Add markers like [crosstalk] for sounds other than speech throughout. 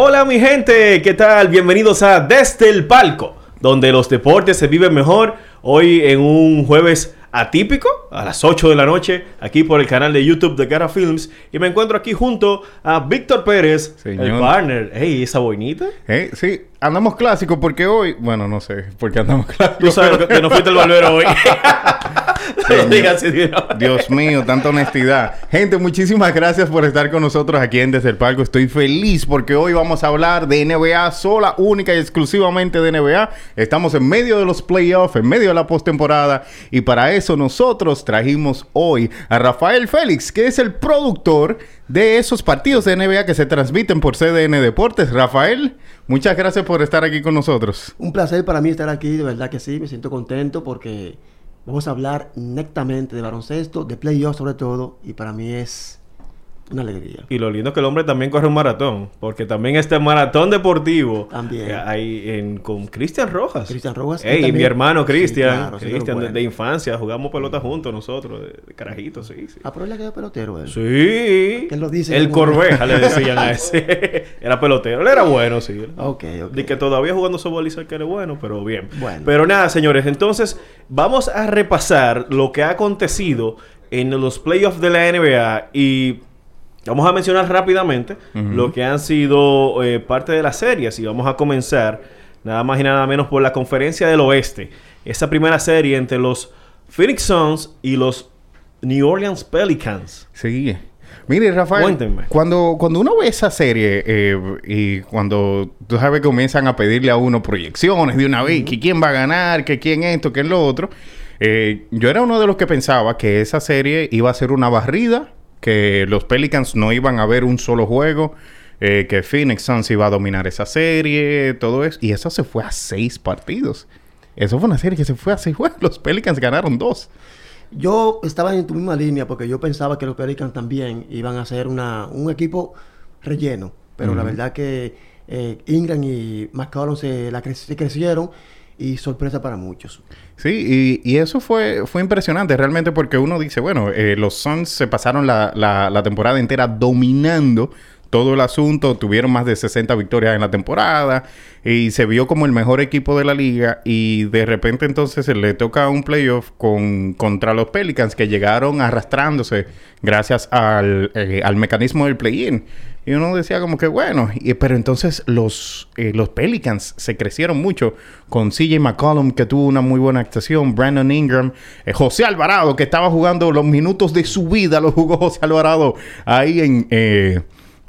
Hola mi gente, ¿qué tal? Bienvenidos a Desde el Palco, donde los deportes se viven mejor. Hoy en un jueves atípico, a las 8 de la noche, aquí por el canal de YouTube de Gara Films. Y me encuentro aquí junto a Víctor Pérez, el partner. Hey, ¿esa boinita? Eh, sí, andamos clásicos porque hoy... Bueno, no sé, porque andamos clásicos. Tú sabes que no fuiste el barbero hoy. [laughs] Dios mío, tanta honestidad. Gente, muchísimas gracias por estar con nosotros aquí en Desde el Palco. Estoy feliz porque hoy vamos a hablar de NBA sola, única y exclusivamente de NBA. Estamos en medio de los playoffs, en medio de la postemporada. Y para eso nosotros trajimos hoy a Rafael Félix, que es el productor de esos partidos de NBA que se transmiten por CDN Deportes. Rafael, muchas gracias por estar aquí con nosotros. Un placer para mí estar aquí, de verdad que sí, me siento contento porque Vamos a hablar netamente de baloncesto, de playoffs sobre todo, y para mí es una alegría. Y lo lindo es que el hombre también corre un maratón, porque también este maratón deportivo también hay en, con Cristian Rojas. Cristian Rojas. Ey, mi hermano Cristian, Cristian de, infancia, jugamos pelota juntos nosotros, de, carajitos, sí, sí. Ah, pero él quedó pelotero él. Sí. ¿Qué lo dice? El Corbeja le decían a ese. [laughs] era pelotero, él era bueno, sí. Ok, ok. De que todavía jugando softball que era bueno, pero bien. Bueno. Pero nada, señores, entonces vamos a repasar lo que ha acontecido en los playoffs de la NBA y Vamos a mencionar rápidamente lo que han sido eh, parte de las series y vamos a comenzar nada más y nada menos por la conferencia del oeste. Esa primera serie entre los Phoenix Suns y los New Orleans Pelicans. Sí. Mire, Rafael, Cuéntenme. Cuando, cuando uno ve esa serie eh, y cuando tú sabes que comienzan a pedirle a uno proyecciones de una vez, que quién va a ganar, que quién esto, que lo otro, eh, yo era uno de los que pensaba que esa serie iba a ser una barrida que los Pelicans no iban a ver un solo juego, eh, que Phoenix Suns iba a dominar esa serie, todo eso. Y eso se fue a seis partidos. Eso fue una serie que se fue a seis juegos. Los Pelicans ganaron dos. Yo estaba en tu misma línea porque yo pensaba que los Pelicans también iban a ser una, un equipo relleno. Pero la verdad que eh, Ingram y McCollum se, la se crecieron y sorpresa para muchos. Sí, y, eso fue, fue impresionante realmente porque uno dice, bueno, eh, los Suns se pasaron la, la, la, temporada entera dominando todo el asunto, tuvieron más de 60 victorias en la temporada y se vio como el mejor equipo de la liga y de repente entonces se le toca un playoff con, contra los Pelicans que llegaron arrastrándose gracias al, eh, al mecanismo del play-in. Y uno decía como que bueno, y, pero entonces los, eh, los Pelicans se crecieron mucho con CJ McCollum que tuvo una muy buena actuación, Brandon Ingram, eh, José Alvarado que estaba jugando los minutos de su vida, lo jugó José Alvarado ahí en... Eh,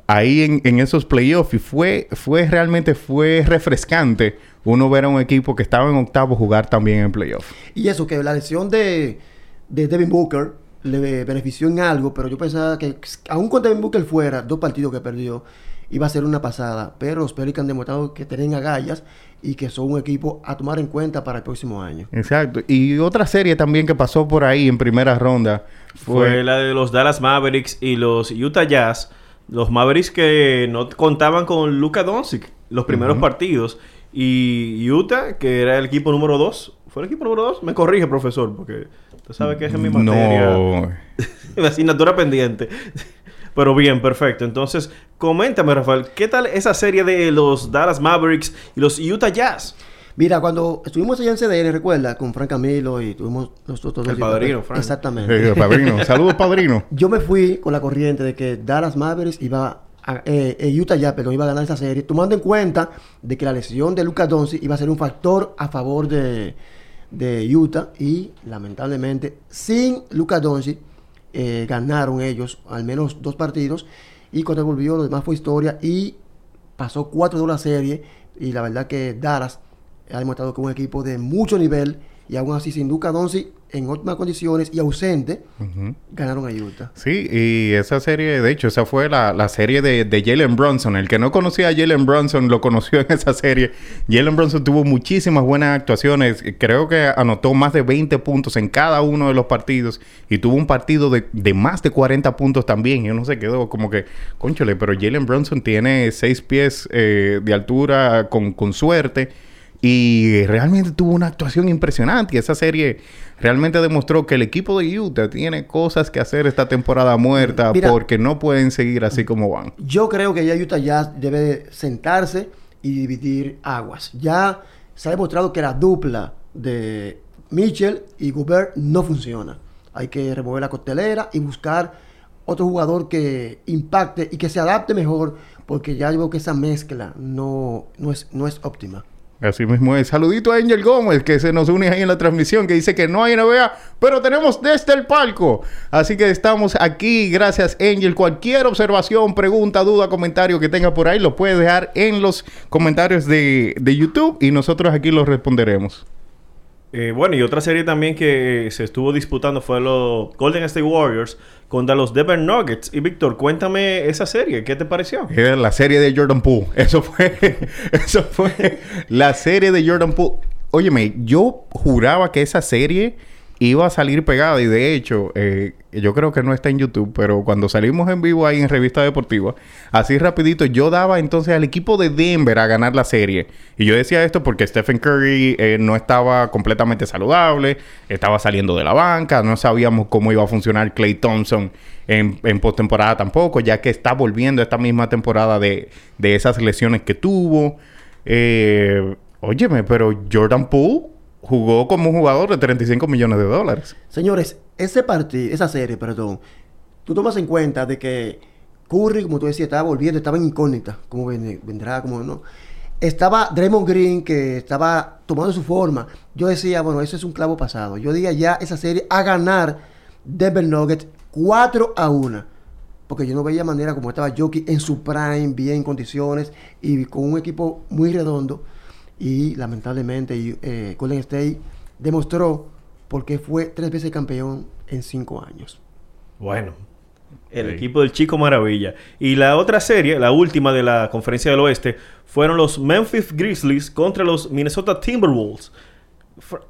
ahí en, en, esos playoffs y fue, fue realmente fue refrescante uno ver a un equipo que estaba en octavo jugar también en playoffs. Y eso, que la lesión de, de Devin Booker le benefició en algo, pero yo pensaba que aún con Devin Booker fuera, dos partidos que perdió, iba a ser una pasada. Pero los Pelicans han demostrado que tienen agallas y que son un equipo a tomar en cuenta para el próximo año. Exacto. Y otra serie también que pasó por ahí en primera ronda fue, la de los Dallas Mavericks y los Utah Jazz. Los Mavericks que no contaban con Luka Doncic los primeros partidos. Y Utah, que era el equipo número 2. ¿Fue el equipo número 2? Me corrige, profesor, porque Tú sabes que es en mi materia. No. la [laughs] asignatura pendiente. [laughs] Pero bien, perfecto. Entonces, coméntame, Rafael, ¿qué tal esa serie de los Dallas Mavericks y los Utah Jazz? Mira, cuando estuvimos allá en CDN, recuerda, con Frank Camilo y tuvimos nosotros El padrino, Frank. Exactamente. el padrino. Saludos, padrino. Yo me fui con la corriente de que Dallas Mavericks iba a, eh, eh, Utah Jazz, perdón, iba a ganar esa serie, tomando en cuenta de que la lesión de Lucas Doncic iba a ser un factor a favor de de Utah y lamentablemente sin Luka Doncic eh, ganaron ellos al menos dos partidos. Y cuando volvió lo demás fue historia y pasó cuatro de la serie. Y la verdad que Dallas ha demostrado que es un equipo de mucho nivel Y aún así, sin Luka Doncic en óptimas condiciones y ausente, ganaron a Utah. Sí, y esa serie, de hecho, esa fue la, la serie de, de Jalen Brunson. El que no conocía a Jalen Brunson lo conoció en esa serie. Jalen Brunson tuvo muchísimas buenas actuaciones. Creo que anotó más de 20 puntos en cada uno de los partidos. Y tuvo un partido de, de más de 40 puntos también. Y uno se quedó como que, conchole, pero Jalen Brunson tiene 6 pies eh, de altura con, con suerte. Y realmente tuvo una actuación impresionante. Y esa serie realmente demostró que el equipo de Utah tiene cosas que hacer esta temporada muerta Mira. porque no pueden seguir así como van. Yo creo que ya Utah Jazz debe de sentarse y dividir aguas. Ya se ha demostrado que la dupla de Mitchell y Gobert no funciona. Hay que remover la costelera y buscar otro jugador que impacte y que se adapte mejor, porque ya veo que esa mezcla no, no, es, no es óptima. Así mismo es. Saludito a Angel Gómez, que se nos une ahí en la transmisión, que dice que no hay NBA, pero tenemos desde el palco. Así que estamos aquí. Gracias, Angel. Cualquier observación, pregunta, duda, comentario que tenga por ahí, lo puede dejar en los comentarios de, de YouTube y nosotros aquí los responderemos. Eh, bueno, y otra serie también que se estuvo disputando fue los Golden State Warriors contra los Denver Nuggets. Y Víctor, cuéntame esa serie, ¿qué te pareció? Era la serie de Jordan Poole. [laughs] Eso fue, eso fue la serie de Jordan Poole. Óyeme, yo juraba que esa serie iba a salir pegada y de hecho, eh, yo creo que no está en YouTube, pero cuando salimos en vivo ahí en Revista Deportiva, así rapidito, yo daba entonces al equipo de Denver a ganar la serie. Y yo decía esto porque Stephen Curry eh, no estaba completamente saludable, estaba saliendo de la banca, no sabíamos cómo iba a funcionar Clay Thompson en, en postemporada tampoco, ya que está volviendo esta misma temporada de, de esas lesiones que tuvo. Eh, óyeme, pero Jordan Poole jugó como un jugador de 35 millones de dólares. Señores, ese partido, esa serie, perdón, tú tomas en cuenta de que Curry, como tú decías, estaba volviendo, estaba en incógnita, ven- vendrá, cómo no. Estaba Draymond Green, que estaba tomando su forma. Yo decía, bueno, eso es un clavo pasado. Yo diría ya esa serie a ganar Denver Nuggets 4 a 1. Porque yo no veía manera como estaba Jockey en su prime, bien en condiciones y con un equipo muy redondo. Y lamentablemente eh, Golden State demostró por qué fue tres veces campeón en cinco años. Bueno, el Sí. equipo del Chico Maravilla. Y la otra serie, la última de la Conferencia del Oeste, fueron los Memphis Grizzlies contra los Minnesota Timberwolves.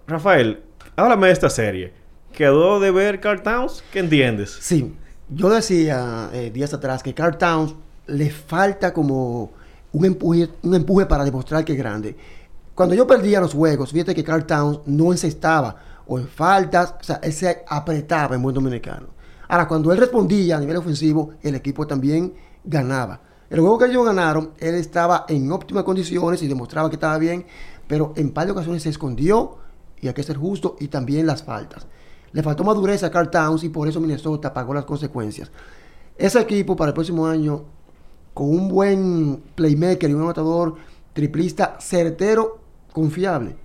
Rafael, háblame de esta serie. ¿Quedó de ver Carl Towns? ¿Qué entiendes? Sí, yo decía eh, días atrás que Carl Towns le falta como un empuje, un empuje para demostrar que es grande. Cuando yo perdía los juegos, fíjate que Carl Towns no encestaba o en faltas, o sea, él se apretaba en buen dominicano. Ahora, cuando él respondía a nivel ofensivo, el equipo también ganaba. El juego que ellos ganaron, él estaba en óptimas condiciones y demostraba que estaba bien, pero en par de ocasiones se escondió, y hay que ser justo, y también las faltas. Le faltó madurez a Carl Towns y por eso Minnesota pagó las consecuencias. Ese equipo para el próximo año, con un buen playmaker y un anotador triplista certero, confiable,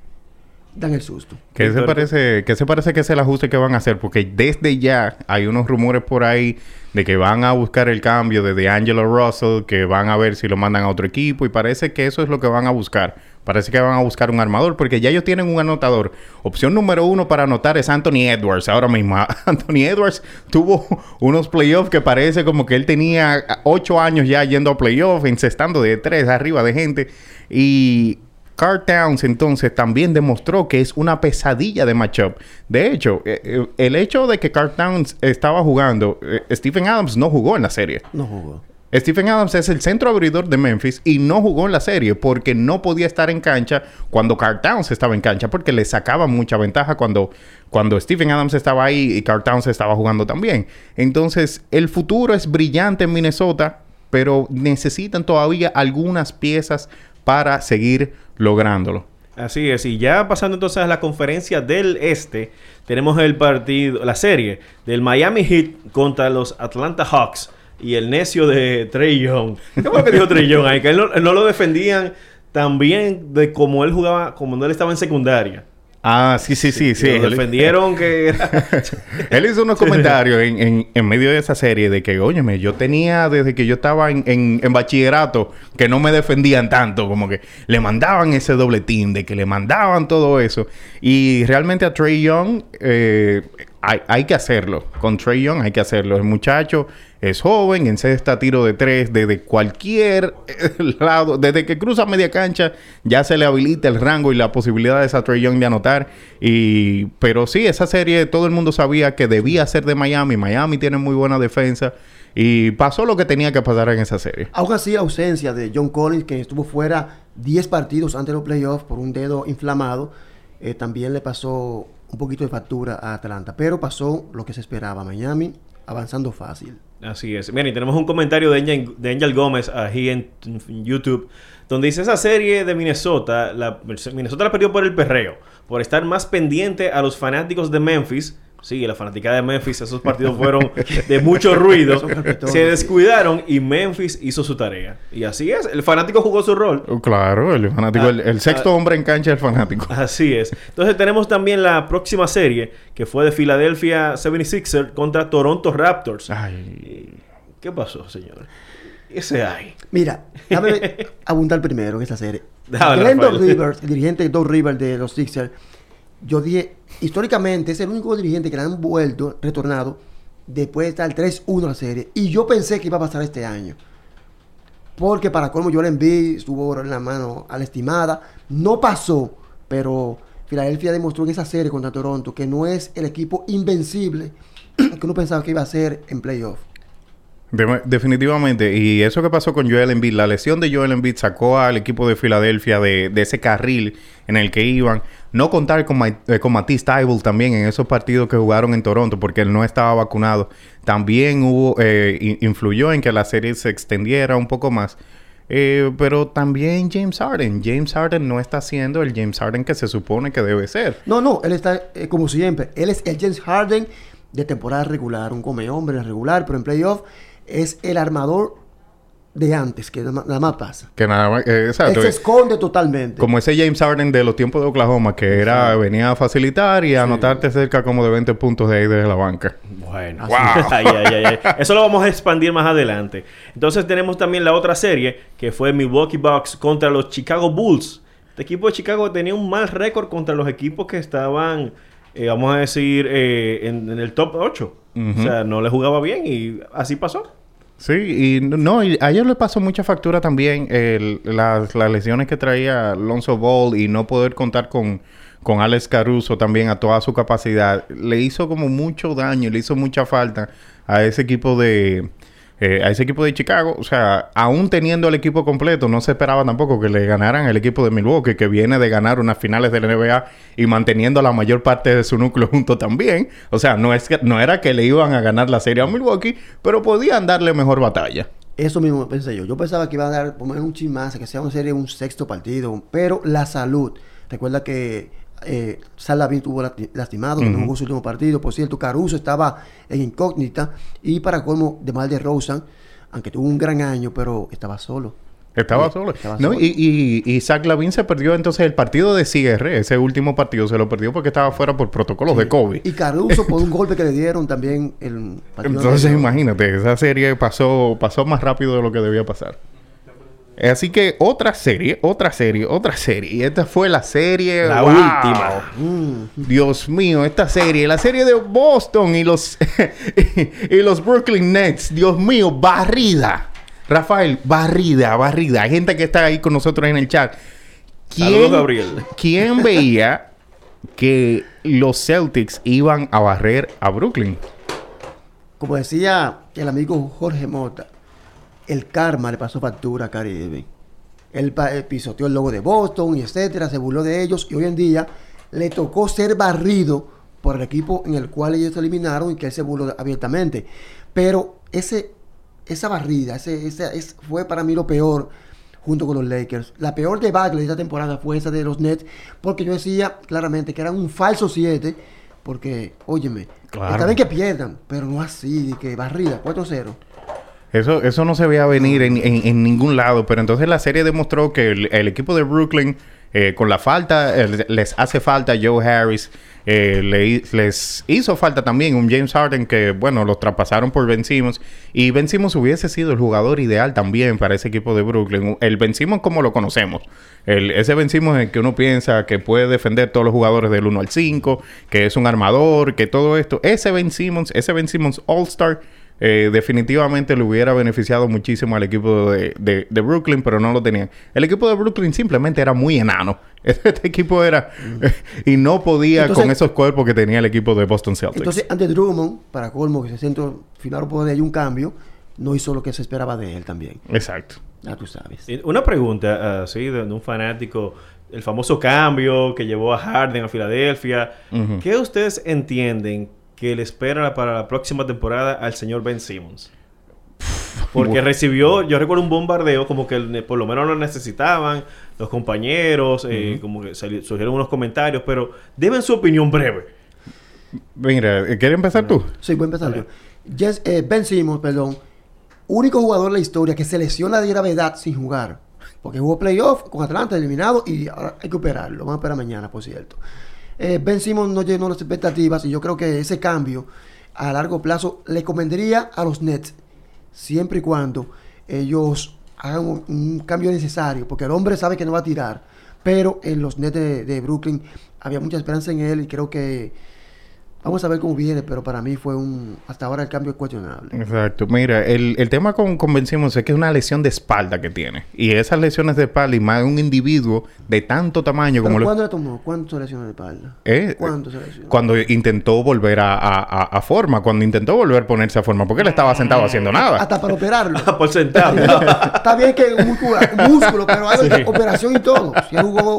dan el susto. ¿Qué se, parece, ¿Qué se parece que es el ajuste que van a hacer? Porque desde ya hay unos rumores por ahí de que van a buscar el cambio de DeAngelo Russell, que van a ver si lo mandan a otro equipo y parece que eso es lo que van a buscar. Parece que van a buscar un armador porque ya ellos tienen un anotador. Opción número uno para anotar es Anthony Edwards. Ahora mismo, [laughs] Anthony Edwards tuvo unos playoffs que parece como que él tenía ocho años ya yendo a playoffs, encestando de tres arriba de gente. Y Carl Towns entonces también demostró que es una pesadilla de matchup. De hecho, eh, eh, el hecho de que Carl Towns estaba jugando, eh, Stephen Adams no jugó en la serie. No jugó. Stephen Adams es el centro abridor de Memphis y no jugó en la serie porque no podía estar en cancha cuando Carl Towns estaba en cancha porque le sacaba mucha ventaja cuando, cuando Stephen Adams estaba ahí y Carl Towns estaba jugando también. Entonces, el futuro es brillante en Minnesota, pero necesitan todavía algunas piezas para seguir lográndolo. Así es, y ya pasando entonces a la conferencia del Este, tenemos el partido, la serie del Miami Heat contra los Atlanta Hawks y el necio de Trey Young. ¿Qué fue que dijo Trey Young ahí? Que él no, no lo defendían tan bien de como él jugaba, como no él estaba en secundaria. Ah, sí, sí, sí, sí. Lo defendieron que [laughs] Él hizo unos comentarios en, en- en medio de esa serie de que, óyeme, yo tenía desde que yo estaba en, en- en bachillerato que no me defendían tanto, como que le mandaban ese doble team, de que le mandaban todo eso. Y realmente a Trey Young eh, hay, que hacerlo. Con Trey Young hay que hacerlo. El muchacho es joven, encesta tiro de tres desde cualquier eh, [laughs] lado, desde que cruza media cancha ya se le habilita el rango y la posibilidad de esa Trey Young de anotar. Y, pero sí, esa serie todo el mundo sabía que debía ser de Miami. Miami tiene muy buena defensa y pasó lo que tenía que pasar en esa serie. Aún así, ausencia de John Collins, que estuvo fuera 10 partidos antes de los playoffs por un dedo inflamado, eh, también le pasó un poquito de factura a Atlanta. Pero pasó lo que se esperaba. Miami avanzando fácil. Así es. Miren, tenemos un comentario de Angel, de Angel Gómez aquí en, en YouTube, donde dice esa serie de Minnesota, la, Minnesota la perdió por el perreo, por estar más pendiente a los fanáticos de Memphis. Sí, la fanaticada de Memphis, esos partidos fueron de mucho ruido. [laughs] Se descuidaron y Memphis hizo su tarea. Y así es, el fanático jugó su rol. Oh, Claro, el fanático, Ah, el, el sexto ah. hombre en cancha es el fanático. [laughs] Así es. Entonces tenemos también la próxima serie, que fue de Philadelphia 76ers contra Toronto Raptors. Ay, ¿Qué pasó, señor? Ese hay. Mira, [laughs] déjame abundar primero en esta serie. Dale, Rafael. Rivers, el dirigente de Doc Rivers de los Sixers, yo dije, históricamente es el único dirigente que le han vuelto, retornado, después de estar 3-1 en la serie. Y yo pensé que iba a pasar este año. Porque para colmo Joel Embiid estuvo en la mano a la estimada. No pasó, pero Filadelfia demostró en esa serie contra Toronto que no es el equipo invencible [clears throat] que uno pensaba que iba a ser en playoff. De- definitivamente. Y eso que pasó con Joel Embiid, la lesión de Joel Embiid sacó al equipo de Filadelfia de, de ese carril en el que iban. No contar con, eh, con Matisse Thybulle también en esos partidos que jugaron en Toronto porque él no estaba vacunado. También hubo, eh, in- influyó en que la serie se extendiera un poco más. Eh, pero también James Harden. James Harden no está siendo el James Harden que se supone que debe ser. No, no, él está eh, como siempre. Él es el James Harden de temporada regular, un come hombre regular, pero en playoff es el armador de antes, que nada más, nada más pasa. Que nada más, eh, Él exacto. se esconde totalmente. Como ese James Harden de los tiempos de Oklahoma, que era venía a facilitar y a anotarte cerca como de 20 puntos de ahí desde la banca. Bueno, Wow. [laughs] Ay, ay, ay, ay. Eso lo vamos a expandir más adelante. Entonces tenemos también la otra serie que fue Milwaukee Bucks contra los Chicago Bulls. Este equipo de Chicago tenía un mal récord contra los equipos que estaban, eh, vamos a decir, eh, en, en el top 8. O sea, no le jugaba bien y así pasó. Sí, y no, y a ellos le pasó mucha factura también el- las, las lesiones que traía Alonso Ball y no poder contar con, con Alex Caruso también a toda su capacidad. Le hizo como mucho daño, le hizo mucha falta a ese equipo de eh, a ese equipo de Chicago. O sea, aún teniendo el equipo completo, no se esperaba tampoco que le ganaran el equipo de Milwaukee, que viene de ganar unas finales de la NBA y manteniendo la mayor parte de su núcleo [laughs] junto también. O sea, no, es que, no era que le iban a ganar la serie a Milwaukee, pero podían darle mejor batalla. Eso mismo pensé yo. Yo pensaba que iba a dar por menos un chin que sea una serie, un sexto partido. Pero la salud. Recuerda que eh, Sal Lavin tuvo lasti- lastimado, que no Ujú. jugó su último partido. Por cierto, Caruso estaba en incógnita. Y para colmo, de mal de Rosen, aunque tuvo un gran año, pero estaba solo. Estaba Sí, solo. estaba No, solo. y, y, y Zach Lavin se perdió entonces el partido de cierre. Ese último partido se lo perdió porque estaba fuera por protocolos de COVID. Y Caruso, por un golpe que le dieron también el partido Entonces imagínate, esa serie pasó, pasó más rápido de lo que debía pasar. Así que otra serie, otra serie, otra serie. Y esta fue la serie... La ¡wow! última. Mm. Dios mío, esta serie, la serie de Boston y los, [laughs] y los Brooklyn Nets. Dios mío, barrida. Rafael, barrida, barrida. Hay gente que está ahí con nosotros en el chat. Saludos, Gabriel. ¿Quién [laughs] veía que los Celtics iban a barrer a Brooklyn? Como decía el amigo Jorge Mota, el karma le pasó factura a Irving. Él eh, pisoteó el logo de Boston y etcétera, se burló de ellos y hoy en día le tocó ser barrido por el equipo en el cual ellos se eliminaron y que él se burló abiertamente. Pero ese, esa barrida, ese, esa- es, fue para mí lo peor junto con los Lakers. La peor debacle de esta temporada fue esa de los Nets porque yo decía claramente que eran un falso 7 porque, óyeme, Claro. está bien que pierdan, pero no así, que barrida, 4-0. Eso, eso no se veía venir en, en- en ningún lado, pero entonces la serie demostró que el, equipo de Brooklyn eh, con la falta, eh, les hace falta Joe Harris. eh, les hizo falta también un James Harden que, bueno, los traspasaron por Ben Simmons. Y Ben Simmons hubiese sido el jugador ideal también para ese equipo de Brooklyn. El Ben Simmons como lo conocemos. El, ese Ben Simmons en que uno piensa que puede defender todos los jugadores del 1 al 5, que es un armador, que todo esto. Ese Ben Simmons, ese Ben Simmons All-Star, eh, definitivamente le hubiera beneficiado muchísimo al equipo de, de- de Brooklyn, pero no lo tenían. El equipo de Brooklyn simplemente era muy enano. [laughs] Este equipo era... y no podía Entonces- con esos cuerpos que tenía el equipo de Boston Celtics. Entonces, ante Drummond, para colmo, que se centro final por ahí un cambio, no hizo lo que se esperaba de él también. Exacto. Ya tú sabes. Una pregunta así de, de un fanático. El famoso cambio que llevó a Harden a Filadelfia. ¿Qué ustedes entienden que le espera para la próxima temporada al señor Ben Simmons? Porque Bueno. recibió, yo recuerdo un bombardeo como que por lo menos lo necesitaban los compañeros, eh, como que surgieron unos comentarios, pero deben su opinión breve. Mira, ¿quieres empezar tú? Sí, voy a empezar yo. Eh, ben Simmons, perdón, único jugador en la historia que se lesiona de gravedad sin jugar. Porque jugó playoff con Atlanta eliminado y ahora hay que operarlo. Vamos a esperar mañana, por cierto. Eh, ben Simmons no llenó las expectativas y yo creo que ese cambio a largo plazo le convendría a los Nets siempre y cuando ellos hagan un, cambio necesario, porque el hombre sabe que no va a tirar, pero en los Nets de Brooklyn había mucha esperanza en él y creo que vamos a ver cómo viene, pero para mí fue un, hasta ahora el cambio es cuestionable. Exacto. Mira, el, el tema con, con Ben Simmons es que es una lesión de espalda que tiene. Y esas lesiones de espalda y más de un individuo de tanto tamaño como... ¿Pero lo- ¿Cuándo le tomó? ¿Cuánto se lesionó de espalda? ¿Eh? ¿Cuánto se lesionó? Cuando intentó volver a, a- a- a forma, cuando intentó volver a ponerse a forma, porque él estaba sentado haciendo nada. Hasta para operarlo. [laughs] por sentado. [laughs] Está bien que un músculo, un músculo, pero hay operación y todo. Si él jugó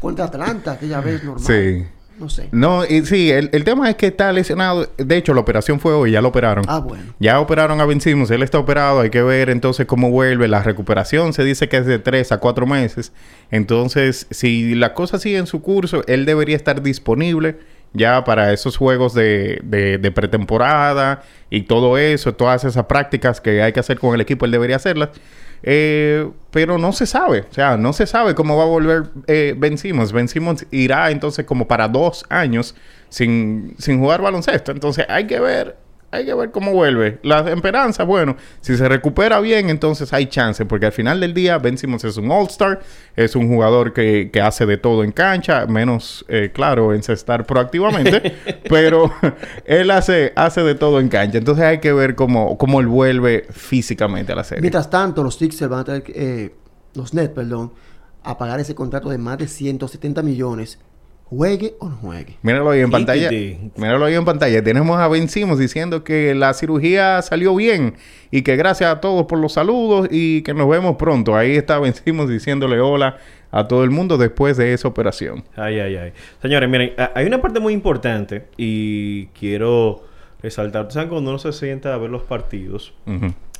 contra Atlanta aquella vez normal. Sí. No sé. No, y sí, el, el tema es que está lesionado. De hecho, la operación fue hoy, ya lo operaron. Ah, bueno. Ya operaron a Ben Simmons, él está operado, hay que ver entonces cómo vuelve. La recuperación se dice que es de 3 a 4 meses. Entonces, si la cosa sigue en su curso, él debería estar disponible ya para esos juegos de, de- de pretemporada y todo eso, todas esas prácticas que hay que hacer con el equipo, él debería hacerlas. Eh, pero no se sabe, o sea, no se sabe cómo va a volver eh, Ben Simmons. Ben Simmons irá entonces como para dos años sin, sin jugar baloncesto. Entonces hay que ver, hay que ver cómo vuelve. La esperanza, bueno, si se recupera bien, entonces hay chance, porque al final del día Ben Simmons es un All-Star, es un jugador que, que hace de todo en cancha, menos, eh, claro, encestar proactivamente, [laughs] pero [laughs] él hace, hace de todo en cancha. Entonces hay que ver cómo, cómo él vuelve físicamente a la serie. Mientras tanto, los Sixers van a tener, que- eh, los Nets, perdón, a pagar ese contrato de más de 170 millones, juegue o no juegue. Míralo ahí en pantalla. Míralo ahí en pantalla. Tenemos a Ben Simmons diciendo que la cirugía salió bien y que gracias a todos por los saludos y que nos vemos pronto. Ahí está Ben Simmons diciéndole hola a todo el mundo después de esa operación. Ay, ay, ay. Señores, miren, hay una parte muy importante y quiero resaltar. ¿Saben cuando uno se sienta a ver los partidos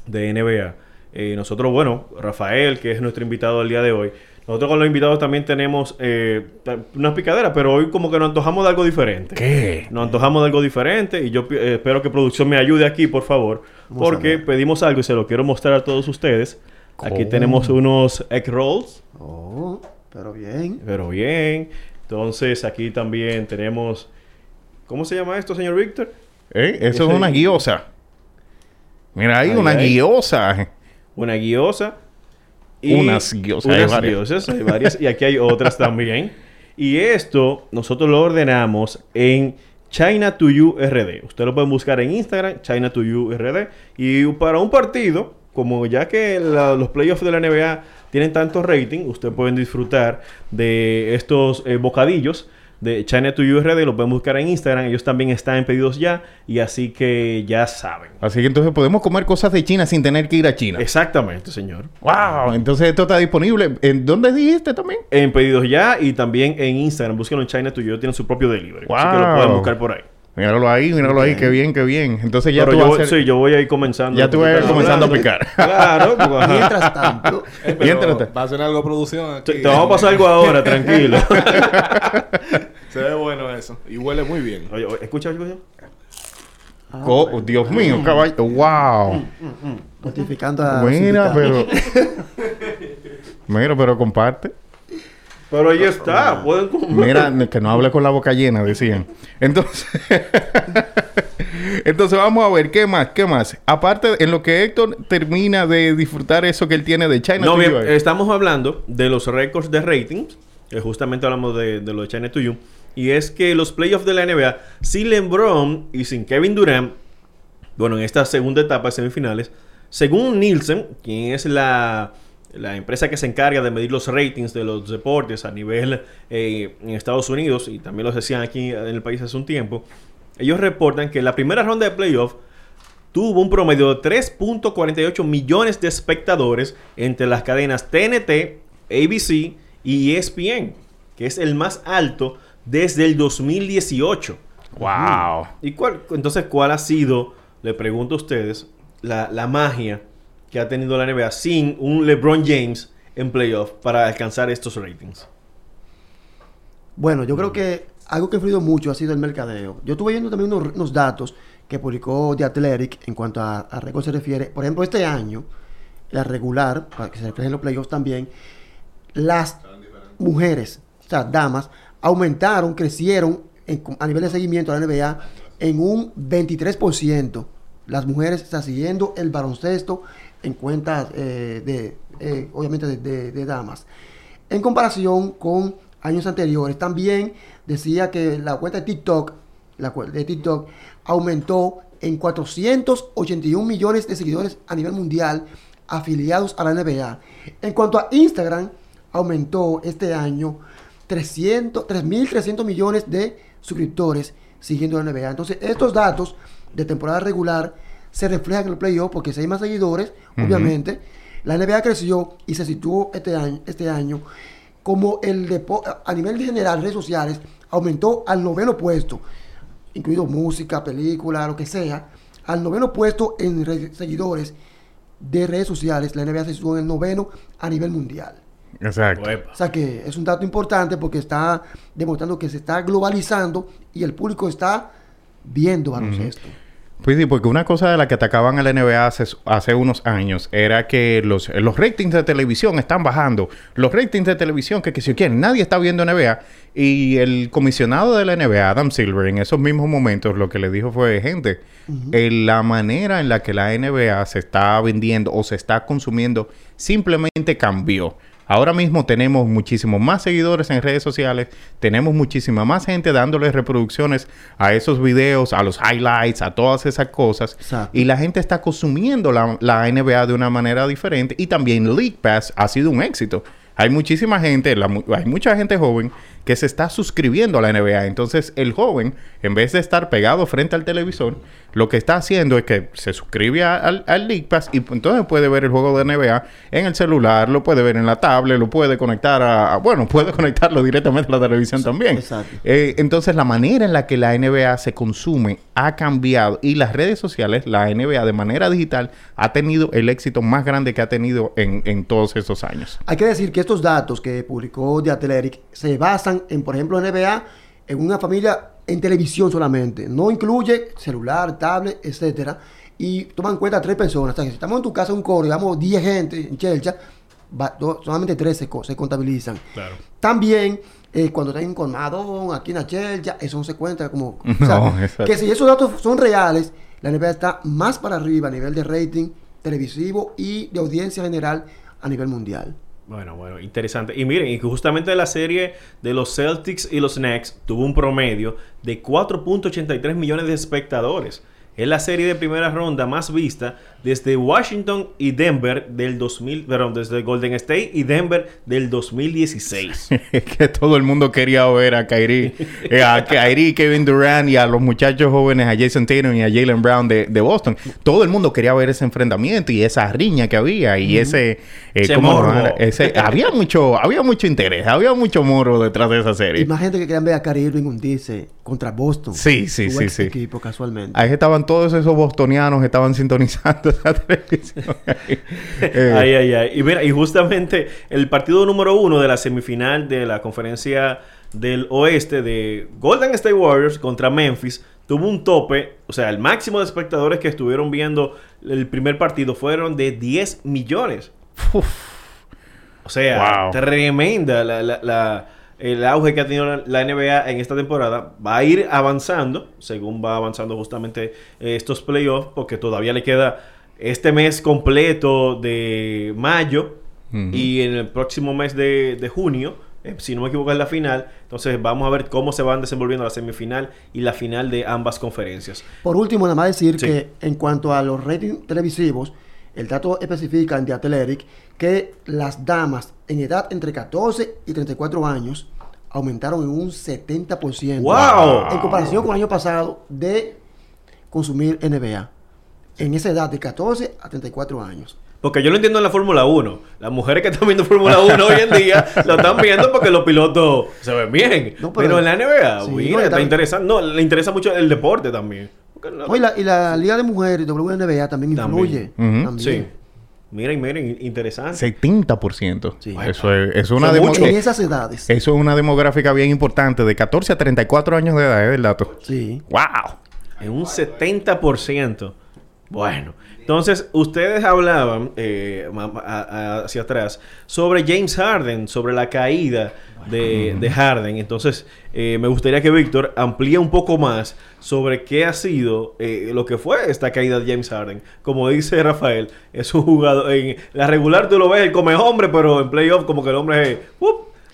de NBA? Eh, nosotros, bueno, Rafael, que es nuestro invitado del día de hoy. Nosotros con los invitados también tenemos eh, ta- una picadera, pero hoy como que nos antojamos de algo diferente. ¿Qué? Nos antojamos de algo diferente y yo eh, espero que producción me ayude aquí, por favor. Vamos porque pedimos algo y se lo quiero mostrar a todos ustedes. Aquí tenemos unos egg rolls. Oh, pero bien. Pero bien. Entonces aquí también tenemos... ¿Cómo se llama esto, señor Víctor? ¿Eh? Eso es una guiosa. Mira ahí, una guiosa. Una guiosa. Unas guiosas, hay Unas varias. guiosas, hay varias. Y aquí hay otras también. Y esto nosotros lo ordenamos en China to You RD. Ustedes lo pueden buscar en Instagram, China to You RD. Y para un partido, como ya que la- los playoffs de la NBA tienen tanto rating, ustedes pueden disfrutar de estos eh, bocadillos de China to You RD. Lo pueden buscar en Instagram. Ellos también están en pedidos ya. Y así que ya saben. Así que entonces podemos comer cosas de China sin tener que ir a China. Exactamente, señor. ¡Wow! Entonces esto está disponible. ¿En dónde dijiste también? En pedidos ya y también en Instagram. Búsquenlo en China to You. Tienen su propio delivery. Así que lo Wow. pueden buscar por ahí. Míralo ahí, míralo ahí. Qué bien, qué bien. Entonces ya Pero tú yo, vas a hacer... sí, yo voy a ir comenzando. Ya tú vas a ir comenzando a picar. [laughs] Claro. [laughs] Mientras tanto, [laughs] Eh, va a ser algo producción aquí. te, te vamos a pasar algo ahora, tranquilo. Se ve bueno eso. Y huele muy bien. Oye, oye, escucha, escucha. ah, Oh, bueno, Dios mío, caballo. ¡Wow! notificando a Mira, pero... Mira, pero comparte. Pero ahí está, pueden comer. Mira, que no hable con la boca llena, decían. Entonces, [laughs] entonces vamos a ver, ¿qué más? ¿Qué más? Aparte, en lo que Héctor termina de disfrutar eso que él tiene de China No, bien, You. estamos hablando de los récords de ratings, que justamente hablamos de, de lo de China to You, y es que los playoffs de la NBA, sin LeBron y sin Kevin Durant, bueno, en esta segunda etapa de semifinales, según Nielsen, quien es la, la empresa que se encarga de medir los ratings de los deportes a nivel eh, en Estados Unidos, y también los decían aquí en el país hace un tiempo, ellos reportan que la primera ronda de playoff tuvo un promedio de 3.48 millones de espectadores entre las cadenas TNT, ABC y ESPN, que es el más alto desde el 2018. Wow. ¿Y cuál, entonces cuál ha sido, le pregunto a ustedes, la, la magia que ha tenido la NBA sin un LeBron James en playoff para alcanzar estos ratings? Bueno, yo creo que algo que ha influido mucho ha sido el mercadeo. Yo estuve viendo también unos, unos datos que publicó The Athletic en cuanto a, a récord se refiere. Por ejemplo, este año, la regular, para que se refleje en los playoffs también, las mujeres, o sea, damas, aumentaron, crecieron en- a nivel de seguimiento a la NBA en un 23%. Las mujeres están siguiendo el baloncesto en cuentas eh, de, eh, obviamente, de, damas. En comparación con años anteriores, también decía que la cuenta de TikTok, la de TikTok, aumentó en 481 millones de seguidores a nivel mundial afiliados a la NBA. En cuanto a Instagram, aumentó este año 300 3.300 millones de suscriptores siguiendo la NBA. Entonces, estos datos de temporada regular se reflejan en el playoff porque si hay más seguidores, obviamente, la NBA creció y se situó este año, este año como el depo- a nivel general, redes sociales, aumentó al noveno puesto, incluido música, película, lo que sea, al noveno puesto en re- seguidores de redes sociales, la NBA se situó en el noveno a nivel mundial. Exacto. Uepa. O sea que es un dato importante porque está demostrando que se está globalizando y el público está viendo baloncesto. Pues sí, porque una cosa de la que atacaban a la NBA hace, hace unos años era que los, los ratings de televisión están bajando. Los ratings de televisión, que, que si quieren, nadie está viendo NBA. Y el comisionado de la NBA, Adam Silver, en esos mismos momentos lo que le dijo fue, gente, eh, la manera en la que la NBA se está vendiendo o se está consumiendo simplemente cambió. Ahora mismo tenemos muchísimos más seguidores en redes sociales, tenemos muchísima más gente dándole reproducciones a esos videos, a los highlights, a todas esas cosas. Exacto. Y la gente está consumiendo la, la NBA de una manera diferente. Y también League Pass ha sido un éxito. Hay muchísima gente, la hay mucha gente joven que se está suscribiendo a la NBA. Entonces, el joven, en vez de estar pegado frente al televisor, lo que está haciendo es que se suscribe a- al, al League Pass y entonces puede ver el juego de NBA en el celular, lo puede ver en la tablet, lo puede conectar a... a- bueno, [laughs] puede conectarlo directamente a la televisión también. exacto. Eh, entonces, la manera en la que la NBA se consume ha cambiado y las redes sociales, la NBA de manera digital, ha tenido el éxito más grande que ha tenido en, en todos esos años. Hay que decir que estos datos que publicó The Athletic se basan en, por ejemplo, NBA, en una familia en televisión solamente. No incluye celular, tablet, etcétera. Y toman en cuenta tres personas. O sea, que si estamos en tu casa un coro, digamos 10 gente en Chelcha, solamente tres se, co- se contabilizan. Claro. También, eh, cuando están en Colmadón, aquí en la Chelcha, eso no se cuenta como... [laughs] No, que si esos datos son reales, la NBA está más para arriba a nivel de rating televisivo y de audiencia general a nivel mundial. Bueno, bueno, interesante. Y miren, y justamente la serie de los Celtics y los Knicks tuvo un promedio de 4.83 millones de espectadores. Es la serie de primera ronda más vista desde Washington y Denver del 2000, perdón, desde Golden State y Denver del 2016. Es [laughs] que todo el mundo quería ver a Kyrie, eh, a Kyrie, Kevin Durant y a los muchachos jóvenes, a Jason Tatum y a Jalen Brown de, de Boston. Todo el mundo quería ver ese enfrentamiento y esa riña que había y ese, eh, Ese ¿cómo morbo. Ese- había mucho, había mucho interés, había mucho morro detrás de esa Y serie. más gente que querían ver a Kyrie Irving hundirse contra Boston. Sí, sí, su sí, sí. equipo casualmente. Ahí estaban todos esos bostonianos que estaban sintonizando [laughs] esa televisión. [laughs] Eh, Ay, ay, ay. Y mira, y justamente el partido número uno de la semifinal de la conferencia del oeste de Golden State Warriors contra Memphis tuvo un tope, o sea, el máximo de espectadores que estuvieron viendo el primer partido fueron de 10 millones. O sea, Wow. tremenda la, la- la- el auge que ha tenido la, la NBA en esta temporada. Va a ir avanzando, según va avanzando justamente eh, estos playoffs, porque todavía le queda este mes completo de mayo y en el próximo mes de, de junio, eh, si no me equivoco, es la final. Entonces vamos a ver cómo se van desenvolviendo la semifinal y la final de ambas conferencias. Por último, nada más decir Sí. que en cuanto a los ratings televisivos, el dato especifica en The Athletic que las damas en edad entre 14 y 34 años aumentaron en un 70%. ¡Wow! En comparación con el año pasado de consumir NBA. En esa edad de 14 a 34 años. Porque yo lo entiendo en la Fórmula 1. Las mujeres que están viendo Fórmula 1 hoy en día lo están viendo porque los pilotos se ven bien. No, pero, pero- en la NBA, Sí, mira, no, está interesante. No, le interesa mucho el deporte también. Porque no- y, la, y la Liga de Mujeres, WNBA, también También. influye. Ujú. También. Sí. Miren, miren, interesante. 70%. Sí. Eso es, es una. En esas edades. Eso es una demográfica bien importante, de 14 a 34 años de edad, ¿eh? El dato. Sí. ¡Wow! En un 70%. Bueno, entonces ustedes hablaban eh, ma- a- a- hacia atrás sobre James Harden, sobre la caída de, de Harden. Entonces, eh, me gustaría que Víctor amplíe un poco más sobre qué ha sido eh, lo que fue esta caída de James Harden. Como dice Rafael, es un jugador. En la regular tú lo ves, él come hombre, pero en playoff, como que el hombre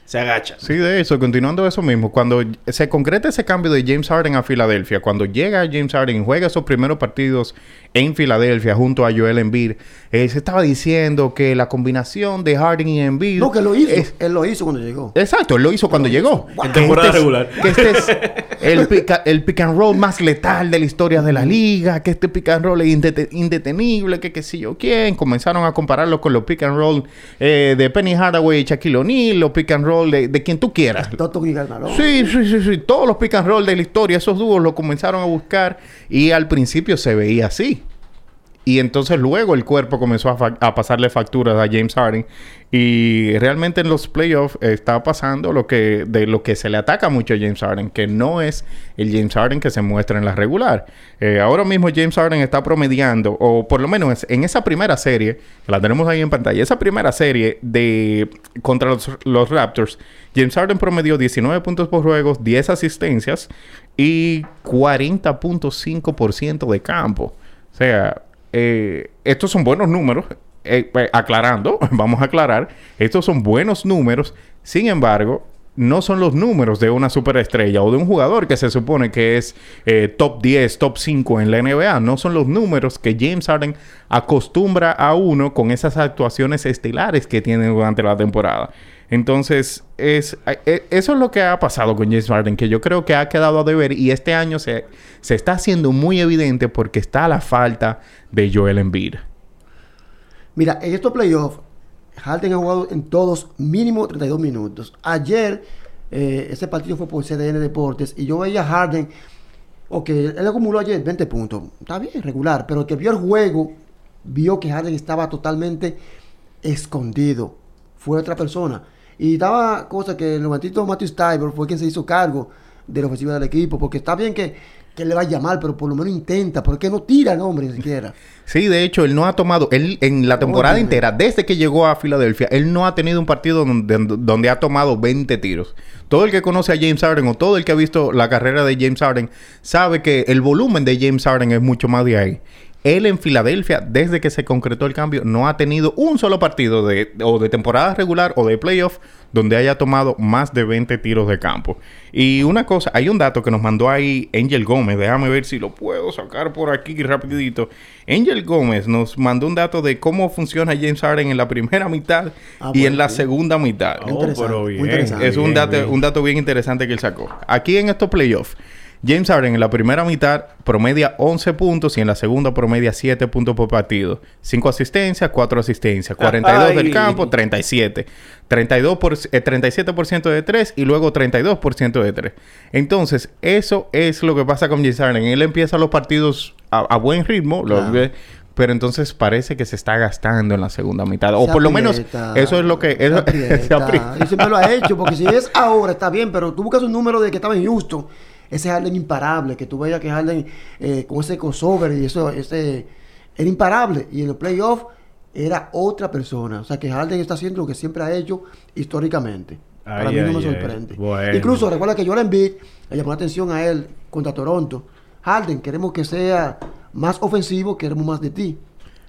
se agacha. Sí, de eso, continuando eso mismo, cuando se concreta ese cambio de James Harden a Filadelfia, cuando llega James Harden y juega esos primeros partidos en Filadelfia junto a Joel Embiid, eh, se estaba diciendo que la combinación de Harden y Embiid... No, que lo hizo. es- Él lo hizo cuando llegó. Exacto, él lo hizo cuando llegó. En Que temporada este es- regular. Que este es el pick, el pick and roll más letal de la historia de la liga, que este pick and roll es indete- indetenible, que qué sé yo quién. Comenzaron a compararlo con los pick and roll eh, de Penny Hardaway y Shaquille O'Neal, los pick and roll de, de quien tú quieras. Toto y. Sí, sí, sí, sí. Todos los pick and roll de la historia, esos dúos lo comenzaron a buscar y al principio se veía así. Y entonces luego el cuerpo comenzó a, pasarle facturas a James Harden. Y realmente en los playoffs está pasando lo que, de lo que se le ataca mucho a James Harden, que no es el James Harden que se muestra en la regular. Eh, ahora mismo James Harden está promediando, o por lo menos en esa primera serie, la tenemos ahí en pantalla, esa primera serie de contra los, los Raptors, James Harden promedió 19 puntos por juego, 10 asistencias y 40.5% de campo. O sea, eh, estos son buenos números. Eh, eh, aclarando, [laughs] vamos a aclarar, estos son buenos números. Sin embargo, no son los números de una superestrella o de un jugador que se supone que es eh, top 10, top 5 en la NBA. No son los números que James Harden acostumbra a uno con esas actuaciones estelares que tiene durante la temporada. Entonces, es, eh, eso es lo que ha pasado con James Harden, que yo creo que ha quedado a deber y este año se, se está haciendo muy evidente porque está la falta de Joel Embiid. Mira, en estos playoffs, Harden ha jugado en todos mínimo 32 minutos. Ayer, eh, ese partido fue por CDN Deportes y yo veía a Harden, ok, él acumuló ayer 20 puntos. Está bien, regular, pero el que vio el juego, vio que Harden estaba totalmente escondido. Fue otra persona. Y daba cosa que el momentito Matthew Stiver fue quien se hizo cargo de la ofensiva del equipo, porque está bien que, que le vaya mal, pero por lo menos intenta, porque no tira el hombre ni siquiera. [laughs] Sí, de hecho, él no ha tomado, él en la temporada entera, desde que llegó a Filadelfia, él no ha tenido un partido donde, donde ha tomado 20 tiros. Todo el que conoce a James Harden o todo el que ha visto la carrera de James Harden sabe que el volumen de James Harden es mucho más de ahí. Él en Filadelfia, desde que se concretó el cambio, no ha tenido un solo partido de, o de temporada regular o de playoff donde haya tomado más de 20 tiros de campo. Y una cosa, hay un dato que nos mandó ahí Angel Gómez, déjame ver si lo puedo sacar por aquí rapidito. Angel Gómez nos mandó un dato de cómo funciona James Harden en la primera mitad Ah, y bueno, en la sí. segunda mitad. Oh, Interesante, pero muy bien. interesante. Es un dato, bien. un dato bien interesante que él sacó. Aquí en estos playoffs, James Harden en la primera mitad promedia 11 puntos y en la segunda promedia 7 puntos por partido. 5 asistencias, 4 asistencias. 42 del Ay. campo, 37. 32 por, eh, 37% de 3 y luego 32% de 3. Entonces, eso es lo que pasa con James Harden. Él empieza los partidos a, a buen ritmo, Claro. pero entonces parece que se está gastando en la segunda mitad. O Se por lo menos eso es lo que... se eso- aprieta. [laughs] se aprieta. Y siempre lo ha hecho, porque si es ahora está bien, pero tú buscas un número de que estaba en Houston, ese Harden imparable, que tú veías que Harden eh, con ese crossover y eso, ese era imparable. Y en los playoffs era otra persona. O sea, que Harden está haciendo lo que siempre ha hecho históricamente. Para Ay, mí no me sorprende. Bueno. Incluso recuerda que Joel Embiid le llamó la atención a él contra Toronto. Harden, queremos que sea más ofensivo, queremos más de ti.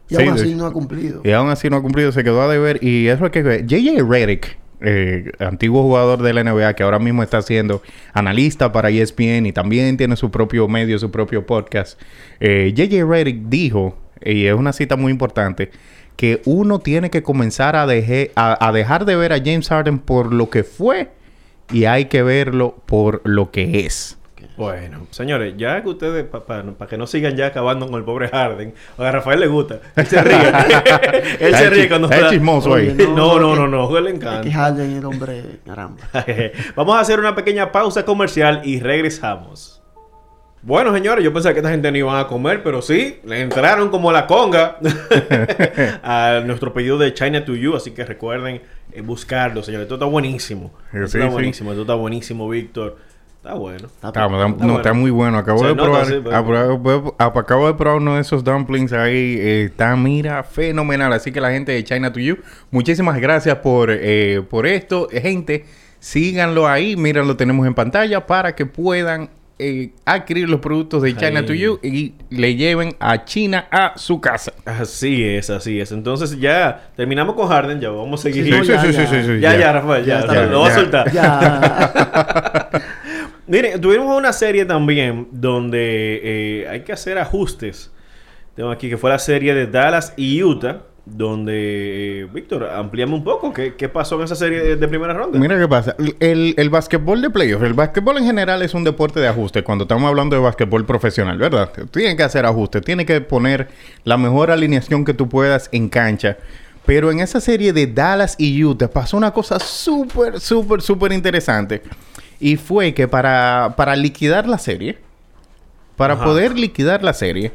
Y Sí, aún así no ha cumplido. Y aún así no ha cumplido, se quedó a deber. Y eso es que J.J. Redick, eh, antiguo jugador de la NBA, que ahora mismo está siendo analista para ESPN y también tiene su propio medio, su propio podcast. Eh, J.J. Redick dijo, y es una cita muy importante, que uno tiene que comenzar a, a dejar de ver a James Harden por lo que fue y hay que verlo por lo que es. Bueno, señores, ya que ustedes, para que no sigan ya acabando con el pobre Harden, a Rafael le gusta, él se ríe. [laughs] [laughs] él se ríe cuando está chismoso ahí. No, no, no, no, le Es que encanta. Harden es el hombre, caramba. [laughs] Vamos a hacer una pequeña pausa comercial y regresamos. Bueno, señores, yo pensaba que esta gente no iban a comer, pero sí, le entraron como la conga a nuestro pedido de China to You, así que recuerden eh, buscarlo, señores. Esto está buenísimo. Esto está buenísimo, esto está buenísimo, Víctor. Está bueno. Está, está- no, bueno. está muy bueno. Acabo Se de probar. sí, pero- apro- ap- acabo de probar uno de esos dumplings ahí. eh, está, mira, fenomenal. Así que la gente de China to You, muchísimas gracias por, eh, por esto. Gente, síganlo ahí. Mira, lo tenemos en pantalla para que puedan eh, adquirir los productos de China Ahí. to You y le lleven a China a su casa. Así es, así es. Entonces ya terminamos con Harden, ya vamos a seguir. Sí, no, ya, ya. ya, ya, Rafael, ya, lo voy a soltar. Ya. [laughs] Miren, tuvimos una serie también donde eh, hay que hacer ajustes. Tengo aquí que fue la serie de Dallas y Utah, donde, eh, Víctor, ampliamos un poco. ¿Qué, qué pasó en esa serie de, de primera ronda? Mira qué pasa. El, el básquetbol de playoff, el básquetbol en general es un deporte de ajuste. Cuando estamos hablando de básquetbol profesional, ¿verdad? Tienen que hacer ajustes, tienen que poner la mejor alineación que tú puedas en cancha. Pero en esa serie de Dallas y Utah pasó una cosa súper, súper, súper interesante. Y fue que para, para liquidar la serie, para Ajá. poder liquidar la serie,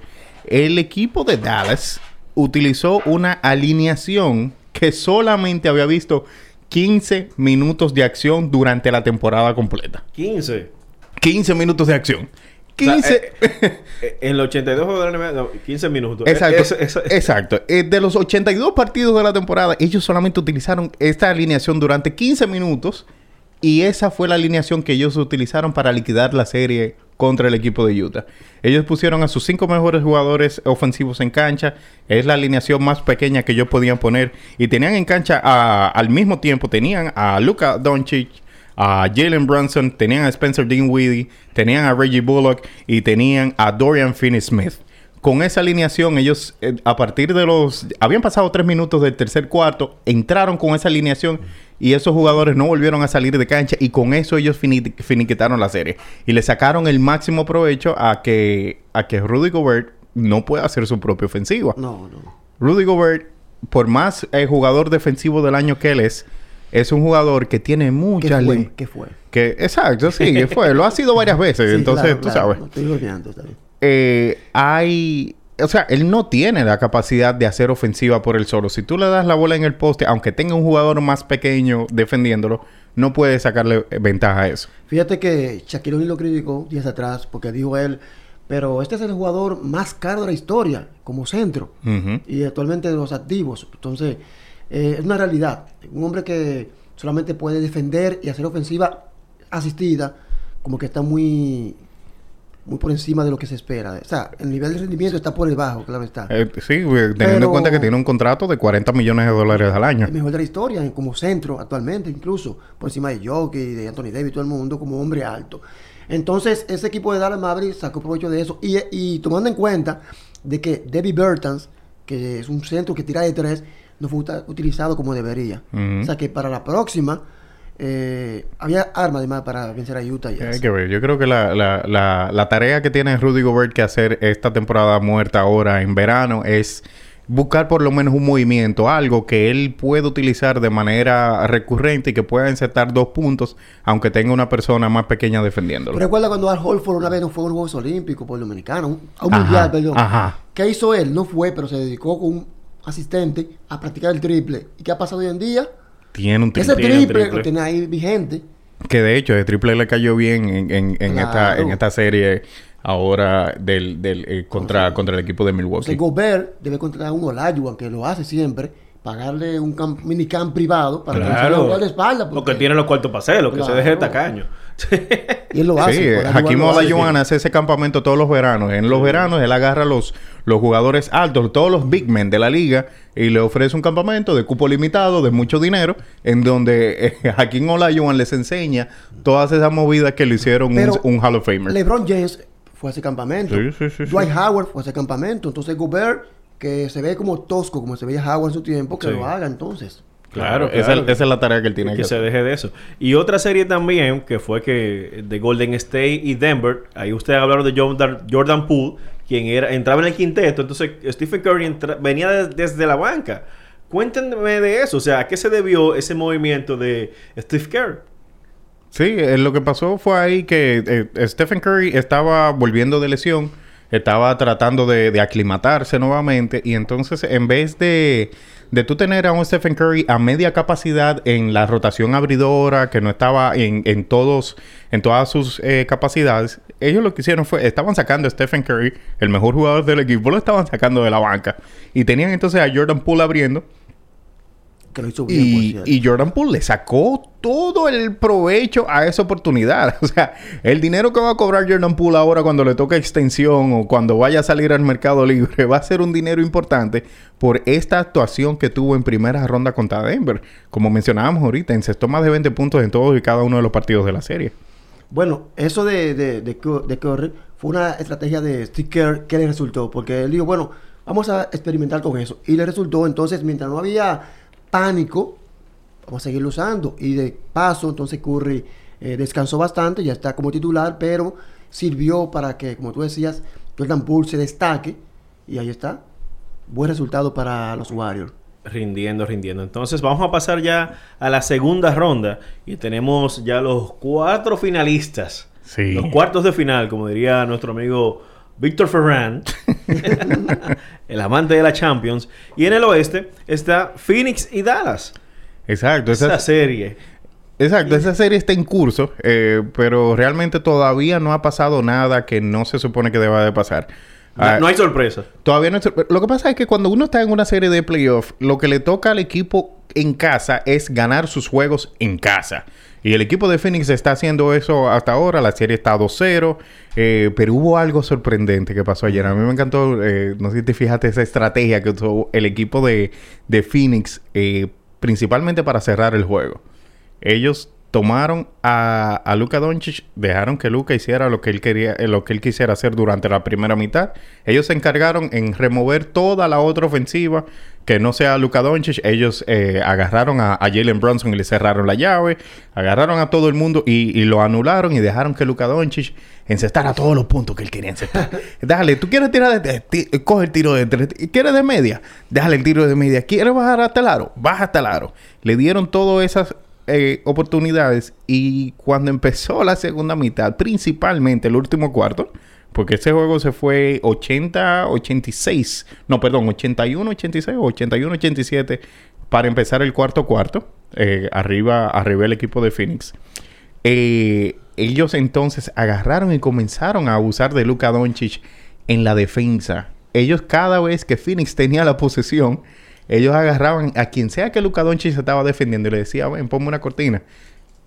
el equipo de Dallas utilizó una alineación que solamente había visto 15 minutos de acción durante la temporada completa. 15. 15 minutos de acción. O sea, 15... Eh, En el 82 juegos de la NBA, no, 15 minutos. Exacto. Eh, eso- eso- Exacto. Eh, de los 82 partidos de la temporada, ellos solamente utilizaron esta alineación durante 15 minutos. Y esa fue la alineación que ellos utilizaron para liquidar la serie contra el equipo de Utah. Ellos pusieron a sus cinco mejores jugadores ofensivos en cancha. Es la alineación más pequeña que ellos podían poner. Y tenían en cancha a- al mismo tiempo, tenían a Luka Doncic, a Jalen Brunson, tenían a Spencer Dinwiddie, tenían a Reggie Bullock y tenían a Dorian Finney-Smith. Con esa alineación, ellos eh, a partir de los... Habían pasado tres minutos del tercer cuarto, entraron con esa alineación y esos jugadores no volvieron a salir de cancha y con eso ellos fini- finiquitaron la serie. Y le sacaron el máximo provecho a que, a que Rudy Gobert no pueda hacer su propia ofensiva. No, no. Rudy Gobert, por más eh, jugador defensivo del año que él es, es un jugador que tiene ¿Qué muchas fue? ¿Qué fue? que exacto, sí, que fue. Lo ha sido varias veces. [laughs] Sí, entonces, claro, tú claro. sabes. No, estoy bromeando, está bien. Eh, hay... O sea, él no tiene la capacidad de hacer ofensiva por él solo. Si tú le das la bola en el poste, aunque tenga un jugador más pequeño defendiéndolo, no puede sacarle eh, ventaja a eso. Fíjate que Shaquille O'Neal lo criticó días atrás porque dijo él, pero este es el jugador más caro de la historia como centro y actualmente de los activos. Entonces, eh, es una realidad. Un hombre que solamente puede defender y hacer ofensiva asistida, como que está muy, muy por encima de lo que se espera. O sea, el nivel de rendimiento está por debajo, claro está. Eh, sí, güey, teniendo Pero- en cuenta que tiene un contrato de 40 millones de dólares al año. el mejor de la historia como centro actualmente, incluso por encima de Jockey, de Anthony Davis, todo el mundo como hombre alto. Entonces, ese equipo de Dallas Mavericks sacó provecho de eso y, y tomando en cuenta de que Debbie Bertans, que es un centro que tira de tres, no fue utilizado como debería. O sea que para la próxima eh, había armas además para vencer a Utah. Jazz. Hay que ver. Yo creo que la, la, la, la tarea que tiene Rudy Gobert que hacer esta temporada muerta ahora en verano es buscar por lo menos un movimiento, algo que él pueda utilizar de manera recurrente y que pueda insertar dos puntos, aunque tenga una persona más pequeña defendiéndolo. ¿Tú recuerdas cuando Al Holford una vez no fue a los Juegos Olímpicos por el Dominicano? un- A un Ajá, mundial, perdón. ajá. ¿Qué hizo él? No fue, pero se dedicó con un asistente a practicar el triple. ¿Y qué ha pasado hoy en día? Tiene un Ese triple. un triple, triple. lo tiene ahí vigente. Que de hecho, el triple le cayó bien en, en, en esta, Claro. en esta serie ahora del, del, eh, contra, contra el equipo de Milwaukee. Gobert debe contratar a un Olajuwon, que lo hace siempre, pagarle un camp- minicamp privado para que no se Claro. jugar de espalda. Porque tiene los cuartos para hacerlo, que se Claro. deje de tacaño. [laughs] Y él lo hace. Sí, Hakim. Olajuwon hace ese campamento todos los veranos. En los veranos él agarra los, los jugadores altos, todos los big men de la liga y le ofrece un campamento de cupo limitado, de mucho dinero, en donde eh, [laughs] Hakim Olajuwon les enseña todas esas movidas que le hicieron un, Pero un Hall of Famer. LeBron James fue a ese campamento. Sí, sí, sí, sí. Dwight Howard fue a ese campamento. Entonces Gobert, que se ve como tosco, como se veía Howard en su tiempo, que Sí. lo haga entonces. Claro, esa, claro. esa es la tarea que él tiene que que se deje de eso. Y otra serie también, que fue que de Golden State y Denver, ahí ustedes hablaron de Jordan, Jordan Poole, quien era, entraba en el quinteto, entonces Stephen Curry entra- venía de- desde la banca. Cuéntenme de eso, o sea, ¿a qué se debió ese movimiento de Steve Kerr? Sí, eh, lo que pasó fue ahí que eh, Stephen Curry estaba volviendo de lesión, estaba tratando de, de aclimatarse nuevamente y entonces en vez de, de tú tener a un Stephen Curry a media capacidad en la rotación abridora, que no estaba en, en todos, en todas sus eh, capacidades, ellos lo que hicieron fue, estaban sacando a Stephen Curry, el mejor jugador del equipo, lo estaban sacando de la banca. Y tenían entonces a Jordan Poole abriendo Que lo hizo bien, y, Jordan Poole le sacó todo el provecho a esa oportunidad. [laughs] O sea, el dinero que va a cobrar Jordan Poole ahora cuando le toque extensión o cuando vaya a salir al mercado libre [laughs] va a ser un dinero importante por esta actuación que tuvo en primera ronda contra Denver. Como mencionábamos ahorita, encestó más de 20 puntos en todos y cada uno de los partidos de la serie. Bueno, eso de, de, de, Cur- de Curry fue una estrategia de Steve Kerr que le resultó. Porque él dijo, bueno, vamos a experimentar con eso. Y le resultó, entonces, mientras no había pánico, vamos a seguirlo usando. Y de paso, entonces Curry eh, descansó bastante, ya está como titular, pero sirvió para que, como tú decías, Jordan Poole se destaque. Y ahí está. Buen resultado para los Warriors. Rindiendo, rindiendo. Entonces vamos a pasar ya a la segunda ronda y tenemos ya los cuatro finalistas. Sí. Los cuartos de final, como diría nuestro amigo Víctor Ferran, [laughs] el amante de la Champions. Y en el oeste está Phoenix y Dallas. Exacto. Esa Esa, serie. exacto. Esa serie está en curso, eh, pero realmente todavía no ha pasado nada que no se supone que deba de pasar. No, Ah, no hay sorpresa. Todavía no es- Lo que pasa es que cuando uno está en una serie de playoff, lo que le toca al equipo en casa es ganar sus juegos en casa. Y el equipo de Phoenix está haciendo eso hasta ahora. La serie está 2-0. eh, pero hubo algo sorprendente que pasó ayer. A mí me encantó, eh, no sé si te fijaste, esa estrategia que usó el equipo de, de Phoenix, eh, principalmente para cerrar el juego. Ellos tomaron a, a Luka Doncic, dejaron que Luka hiciera lo que él quería, eh, lo que él quisiera hacer durante la primera mitad. Ellos se encargaron en remover toda la otra ofensiva que no sea Luka Doncic. Ellos eh, agarraron a, a Jalen Brunson y le cerraron la llave, agarraron a todo el mundo y, y lo anularon y dejaron que Luka Doncic encestara todos los puntos que él quería encestar. [laughs] Dale, tú quieres tirar de, coge el tiro de tres, quieres de media, déjale el tiro de media, quieres bajar hasta el aro, baja hasta el aro. Le dieron todas esas eh, oportunidades y cuando empezó la segunda mitad, principalmente el último cuarto, porque ese juego se fue 80-86, no, perdón, 81-86 o 81-87 para empezar el cuarto cuarto, eh, arriba, arriba el equipo de Phoenix. Eh, ellos entonces agarraron y comenzaron a abusar de Luka Doncic en la defensa. Ellos cada vez que Phoenix tenía la posesión, ellos agarraban a quien sea que Luka Doncic se estaba defendiendo y le decía, ven, ponme una cortina.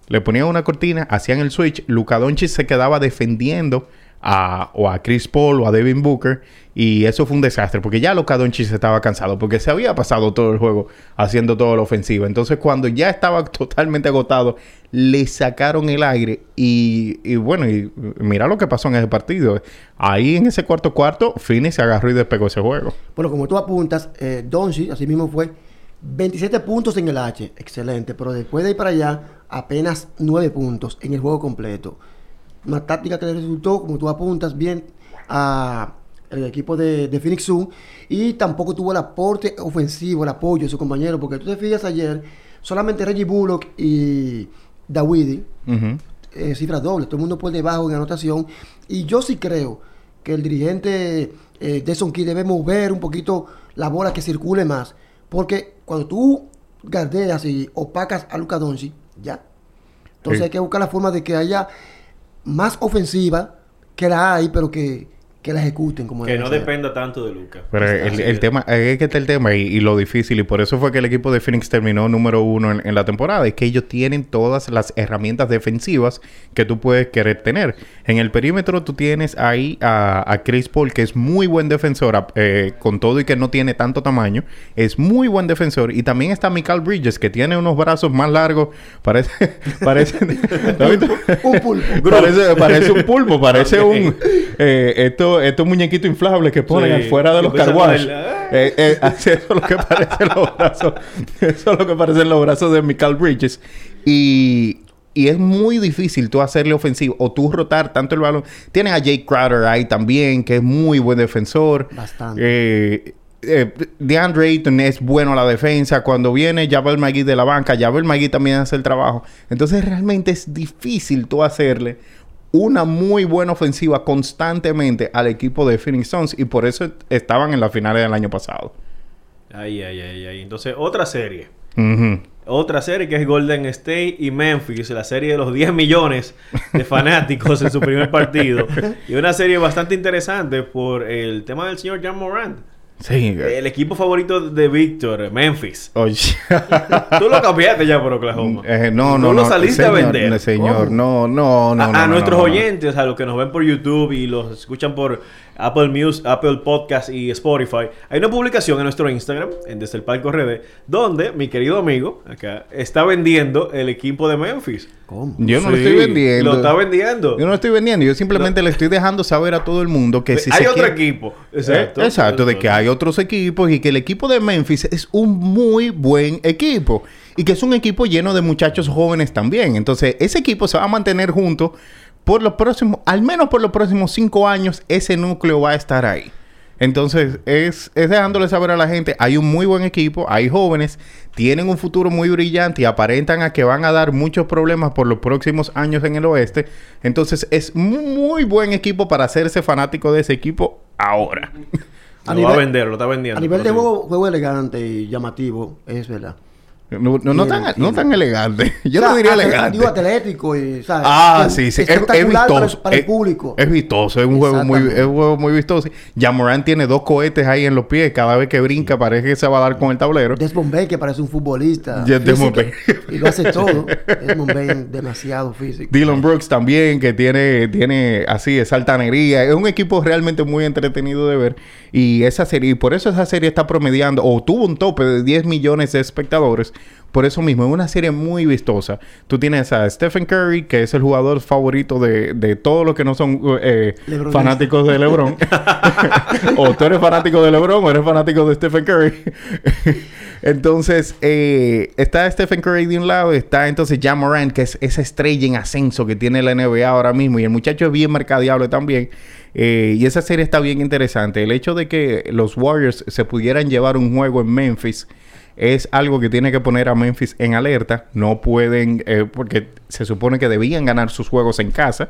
Le ponían una cortina, hacían el switch, Luka Doncic se quedaba defendiendo a, o a Chris Paul o a Devin Booker y eso fue un desastre porque ya Luka Doncic estaba cansado porque se había pasado todo el juego haciendo toda la ofensiva. Entonces cuando ya estaba [laughs] totalmente agotado, le sacaron el aire y, y bueno, y mira lo que pasó en ese partido. Ahí en ese cuarto cuarto, Phoenix se agarró y despegó ese juego. Bueno, como tú apuntas, eh, Doncic, así mismo fue 27 puntos en el H, excelente, pero después de ir para allá, apenas 9 puntos en el juego completo. Una táctica que le resultó, como tú apuntas, bien a el equipo de, de Phoenix Sun y tampoco tuvo el aporte ofensivo, el apoyo de su compañero, porque tú te fijas ayer, solamente Reggie Bullock y Dawidi Ujú. eh, cifras dobles, todo el mundo por debajo en anotación. Y yo sí creo que el dirigente eh, Key debe mover un poquito la bola que circule más. Porque cuando tú gardeas y opacas a Luka Doncic, ya. Entonces Sí. hay que buscar la forma de que haya más ofensiva que la hay, pero que, que la ejecuten como Que no ser. dependa tanto de Luca. Pero el, el tema, es que está el tema y, y lo difícil, y por eso fue que el equipo de Phoenix terminó número uno en, en la temporada, es que ellos tienen todas las herramientas defensivas que tú puedes querer tener. En el perímetro tú tienes ahí a, a Chris Paul, que es muy buen defensor, a- eh, con todo y que no tiene tanto tamaño, es muy buen defensor. Y también está Michael Bridges, que tiene unos brazos más largos, parece... [laughs] parece ¿Lo has visto? Un pulpo. parece, parece un pulpo, parece un... Eh, esto, estos muñequitos inflables que ponen Sí, afuera de los empiezan car a wash. bailar. Eh, eh, [laughs] así eso es lo que parecen los brazos. [laughs] Eso es lo que parecen los brazos de Michael Bridges. Y, y es muy difícil tú hacerle ofensivo o tú rotar tanto el balón. Tienes a Jake Crowder ahí también, que es muy buen defensor. Bastante. Eh, eh, DeAndre Ayton es bueno a la defensa. Cuando viene Javel McGee de la banca, Javel McGee también hace el trabajo. Entonces realmente es difícil tú hacerle una muy buena ofensiva constantemente al equipo de Phoenix Suns y por eso estaban en las finales del año pasado. Ay, ay, ay, ay. Entonces, otra serie. Otra serie que es Golden State y Memphis, la serie de los 10 millones de fanáticos en su primer partido. [laughs] Y una serie bastante interesante por el tema del señor John Morant. Sí. El equipo favorito de Víctor, Memphis. Oye. Tú lo cambiaste ya por Oklahoma. Eh, no, Tú no, lo no. saliste señor, a vender. no, no, no, no. a, no, a no, nuestros no, no. oyentes, a los que nos ven por YouTube y los escuchan por Apple Music, Apple Podcast y Spotify, hay una publicación en nuestro Instagram, en Desde el Palco RD, donde mi querido amigo acá está vendiendo el equipo de Memphis. ¿Cómo? Yo no lo estoy vendiendo. Lo está vendiendo. Yo no lo estoy vendiendo. Yo simplemente le estoy dejando saber a todo el mundo que si hay se otro quiere- equipo. Exacto. exacto, de que hay otros equipos y que el equipo de Memphis es un muy buen equipo y que es un equipo lleno de muchachos jóvenes también. Entonces, ese equipo se va a mantener junto por los próximos, al menos por los próximos cinco años, ese núcleo va a estar ahí. Entonces, es, es dejándole saber a la gente, hay un muy buen equipo, hay jóvenes, tienen un futuro muy brillante y aparentan a que van a dar muchos problemas por los próximos años en el oeste. Entonces, es muy buen equipo para hacerse fanático de ese equipo ahora. [laughs] Lo A va nivel- a vender, lo está vendiendo. A nivel de juego, juego elegante y llamativo, es verdad. No, no, no tan, no tan elegante. [laughs] Yo O sea, no diría elegante. Digo atlético y, ¿sabes? Ah, Es sí, sí. Es, es vistoso. Para, el Es- público. Es vistoso. Es un juego muy, es un juego muy vistoso. Yamoran tiene dos cohetes ahí en los pies. Cada vez que brinca parece que se va a dar con el tablero. Desmond Bain, que parece un futbolista. Desmond. Y lo hace todo. [laughs] Desmond Bain, demasiado físico. Dylan Brooks también, que tiene, tiene así, esa altanería. Es un equipo realmente muy entretenido de ver. Y esa serie, y por eso esa serie está promediando, o tuvo un tope de 10 millones de espectadores. Por eso mismo, es una serie muy vistosa. Tú tienes a Stephen Curry, que es el jugador favorito de, de todos los que no son eh, fanáticos de LeBron. [laughs] o tú eres fanático de LeBron o eres fanático de Stephen Curry. [laughs] entonces, eh, está Stephen Curry de un lado, está entonces Jan Morant, que es esa estrella en ascenso que tiene la NBA ahora mismo. Y el muchacho es bien mercadeable también. Eh, y esa serie está bien interesante. El hecho de que los Warriors se pudieran llevar un juego en Memphis es algo que tiene que poner a Memphis en alerta. No pueden, eh, porque se supone que debían ganar sus juegos en casa.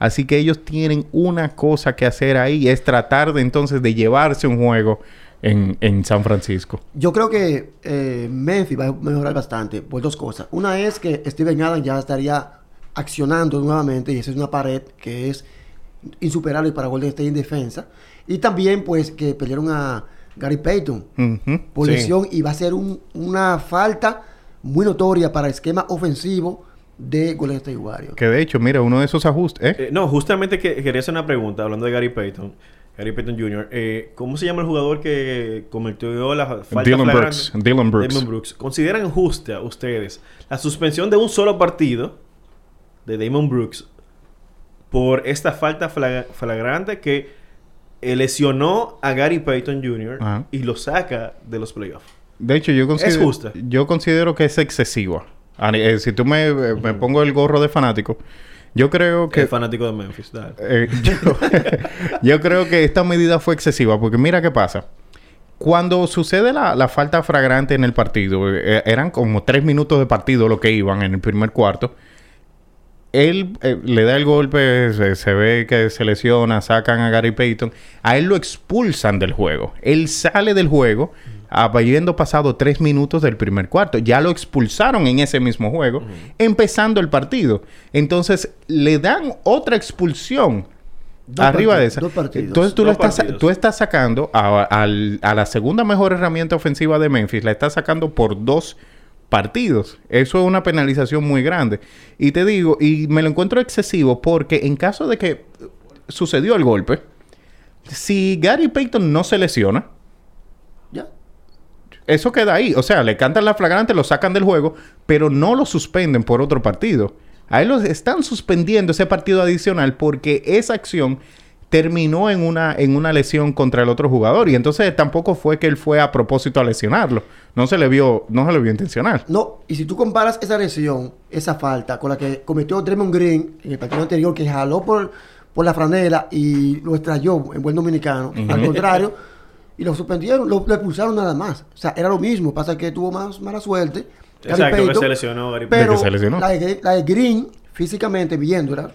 Así que ellos tienen una cosa que hacer ahí, es tratar de entonces de llevarse un juego en, en San Francisco. Yo creo que eh, Memphis va a mejorar bastante por dos cosas. Una es que Steven Adams ya estaría accionando nuevamente y esa es una pared que es insuperable para Golden State en defensa. Y también pues que perdieron a Gary Payton Ujú. por Sí. lesión y va a ser un- una falta muy notoria para el esquema ofensivo de Golden State Warriors. Que de hecho, mira, uno de esos ajustes... ¿eh? Eh, no, justamente que, quería hacer una pregunta hablando de Gary Payton. Gary Payton Jr. Eh, ¿Cómo se llama el jugador que cometió la falta Dylan flagrante? Brooks. Dylan Brooks. Damon Brooks. ¿Consideran justa ustedes la suspensión de un solo partido de Damon Brooks por esta falta fla- flagrante que eh, lesionó a Gary Payton Jr. Ajá. y lo saca de los playoffs? De hecho, yo considero, justa. yo considero que es excesiva. Ani- eh, si tú me, eh, me pongo el gorro de fanático, yo creo Que es fanático de Memphis. dale. Eh, yo, [laughs] yo creo que esta medida fue excesiva porque mira qué pasa. Cuando sucede la, la falta fragrante en el partido, eh, eran como tres minutos de partido lo que iban en el primer cuarto. Él eh, le da el golpe, se, se ve que se lesiona, sacan a Gary Payton. A él lo expulsan del juego. Él sale del juego habiendo pasado tres minutos del primer cuarto. Ya lo expulsaron en ese mismo juego, empezando el partido. Entonces le dan otra expulsión Dos arriba de esa. dos partidos. Entonces tú, Dos estás, partidos. tú estás sacando a la segunda mejor herramienta ofensiva de Memphis, la estás sacando por dos partidos. Eso es una penalización muy grande. Y te digo, y me lo encuentro excesivo porque en caso de que sucedió el golpe, si Gary Payton no se lesiona, Ya. eso queda ahí. O sea, le cantan la flagrante, lo sacan del juego, pero no lo suspenden por otro partido. A él lo están suspendiendo ese partido adicional porque esa acción terminó en una, en una lesión contra el otro jugador. Y entonces tampoco fue que él fue a propósito a lesionarlo. No se le vio, no se le vio intencional. No, y si tú comparas esa lesión, esa falta, con la que cometió Draymond Green en el partido anterior, que jaló por, por la franela y lo extrayó en buen dominicano, al contrario, y lo suspendieron, lo, lo expulsaron nada más. O sea, era lo mismo, pasa que tuvo más mala suerte. Gary Exacto, que se lesionó Gary Pero que se lesionó. La, de, la de Green, físicamente viéndola,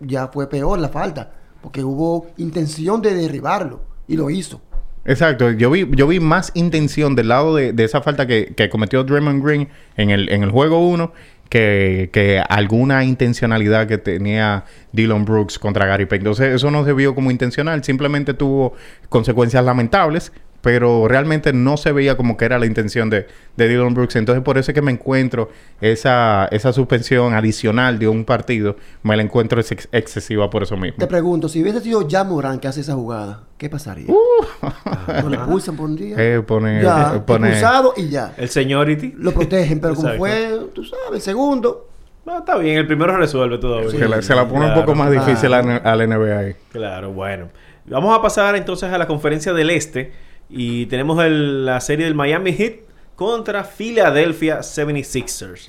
ya fue peor la falta, porque hubo intención de derribarlo y lo hizo. Exacto, yo vi, yo vi más intención del lado de, esa falta que, cometió Draymond Green en el, en el juego 1 que, que alguna intencionalidad que tenía Dylan Brooks contra Gary Payton. Entonces, eso no se vio como intencional, simplemente tuvo consecuencias lamentables, pero realmente no se veía como que era la intención de, de Dylan Brooks. Entonces, por eso es que me encuentro esa, esa suspensión adicional de un partido, me la encuentro ex- excesiva por eso mismo. Te pregunto, si hubiese sido ya Morán que hace esa jugada, ¿qué pasaría? ¿No le pulsan por un día? Uh. Eh, pone- ya, eh, pone- expulsado y ya. El seniority. Lo protegen, pero [laughs] como fue, tú sabes, el segundo, No, está bien, el primero resuelve todo. se, la, se la pone un poco más claro. difícil al, al NBA. Claro, bueno. Vamos a pasar entonces a la conferencia del Este. Y tenemos el- la serie del Miami Heat contra Philadelphia 76ers.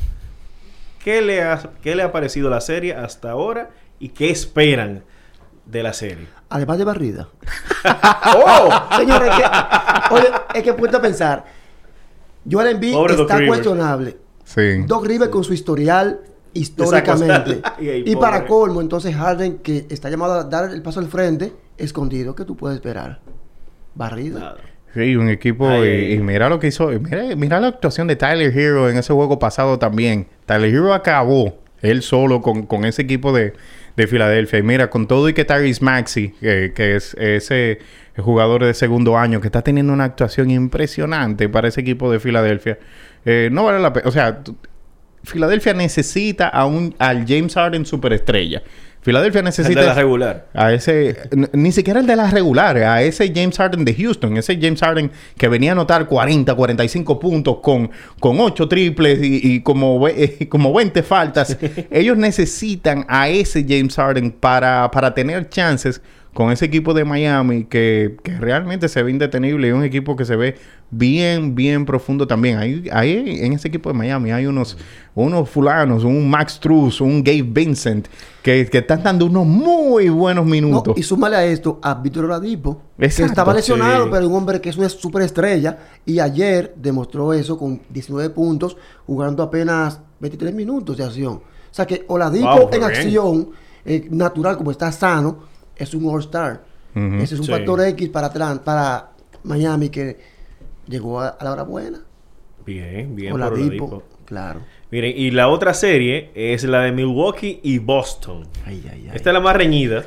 ¿Qué le, ha, ¿Qué le ha parecido la serie hasta ahora? ¿Y qué esperan de la serie? además de barrida. [laughs] ¡Oh! Señores, es que, oye, es que puesto a pensar. Joel Embiid Pobre está cuestionable. Sí. Doc Rivers con su historial históricamente. [laughs] Y para colmo, entonces Harden, que está llamado a dar el paso al frente, escondido, ¿qué tú puedes esperar? Barrida. Nada. Sí, un equipo. Ay, y, mira lo que hizo. Mira, mira la actuación de Tyler Hero en ese juego pasado también. Tyler Hero acabó él solo con, con ese equipo de, de Filadelfia. Y mira, con todo y que Tyrese Maxey, que, que es ese jugador de segundo año que está teniendo una actuación impresionante para ese equipo de Filadelfia, eh, no vale la pena. O sea, Filadelfia necesita a un, al James Harden superestrella. Filadelfia El necesita de la regular. a ese, ni siquiera el de las regulares, a ese James Harden de Houston, ese James Harden que venía a anotar 40, 45 puntos con, con 8 triples y, y como, eh, [laughs] como 20 faltas. Ellos necesitan a ese James Harden para, para tener chances con ese equipo de Miami que, que realmente se ve indetenible y un equipo que se ve bien, bien profundo también. Ahí, ahí en ese equipo de Miami hay unos, unos fulanos, un Max Truss, un Gabe Vincent, que, que están dando unos muy buenos No, minutos. y súmale a esto a Víctor Oladipo, que estaba lesionado, sí. pero un hombre que es una superestrella. Y ayer demostró eso con 19 puntos, jugando apenas 23 minutos de acción. O sea que Oladipo Wow, en bien. acción eh, natural, como está sano, es un All-Star. Ese es un Sí. factor X para, Miami que llegó a, a la hora buena. Bien, bien por Oladipo, Oladipo. claro. Miren, y la otra serie es la de Milwaukee y Boston. Ay, ay, ay. Esta es la más reñida.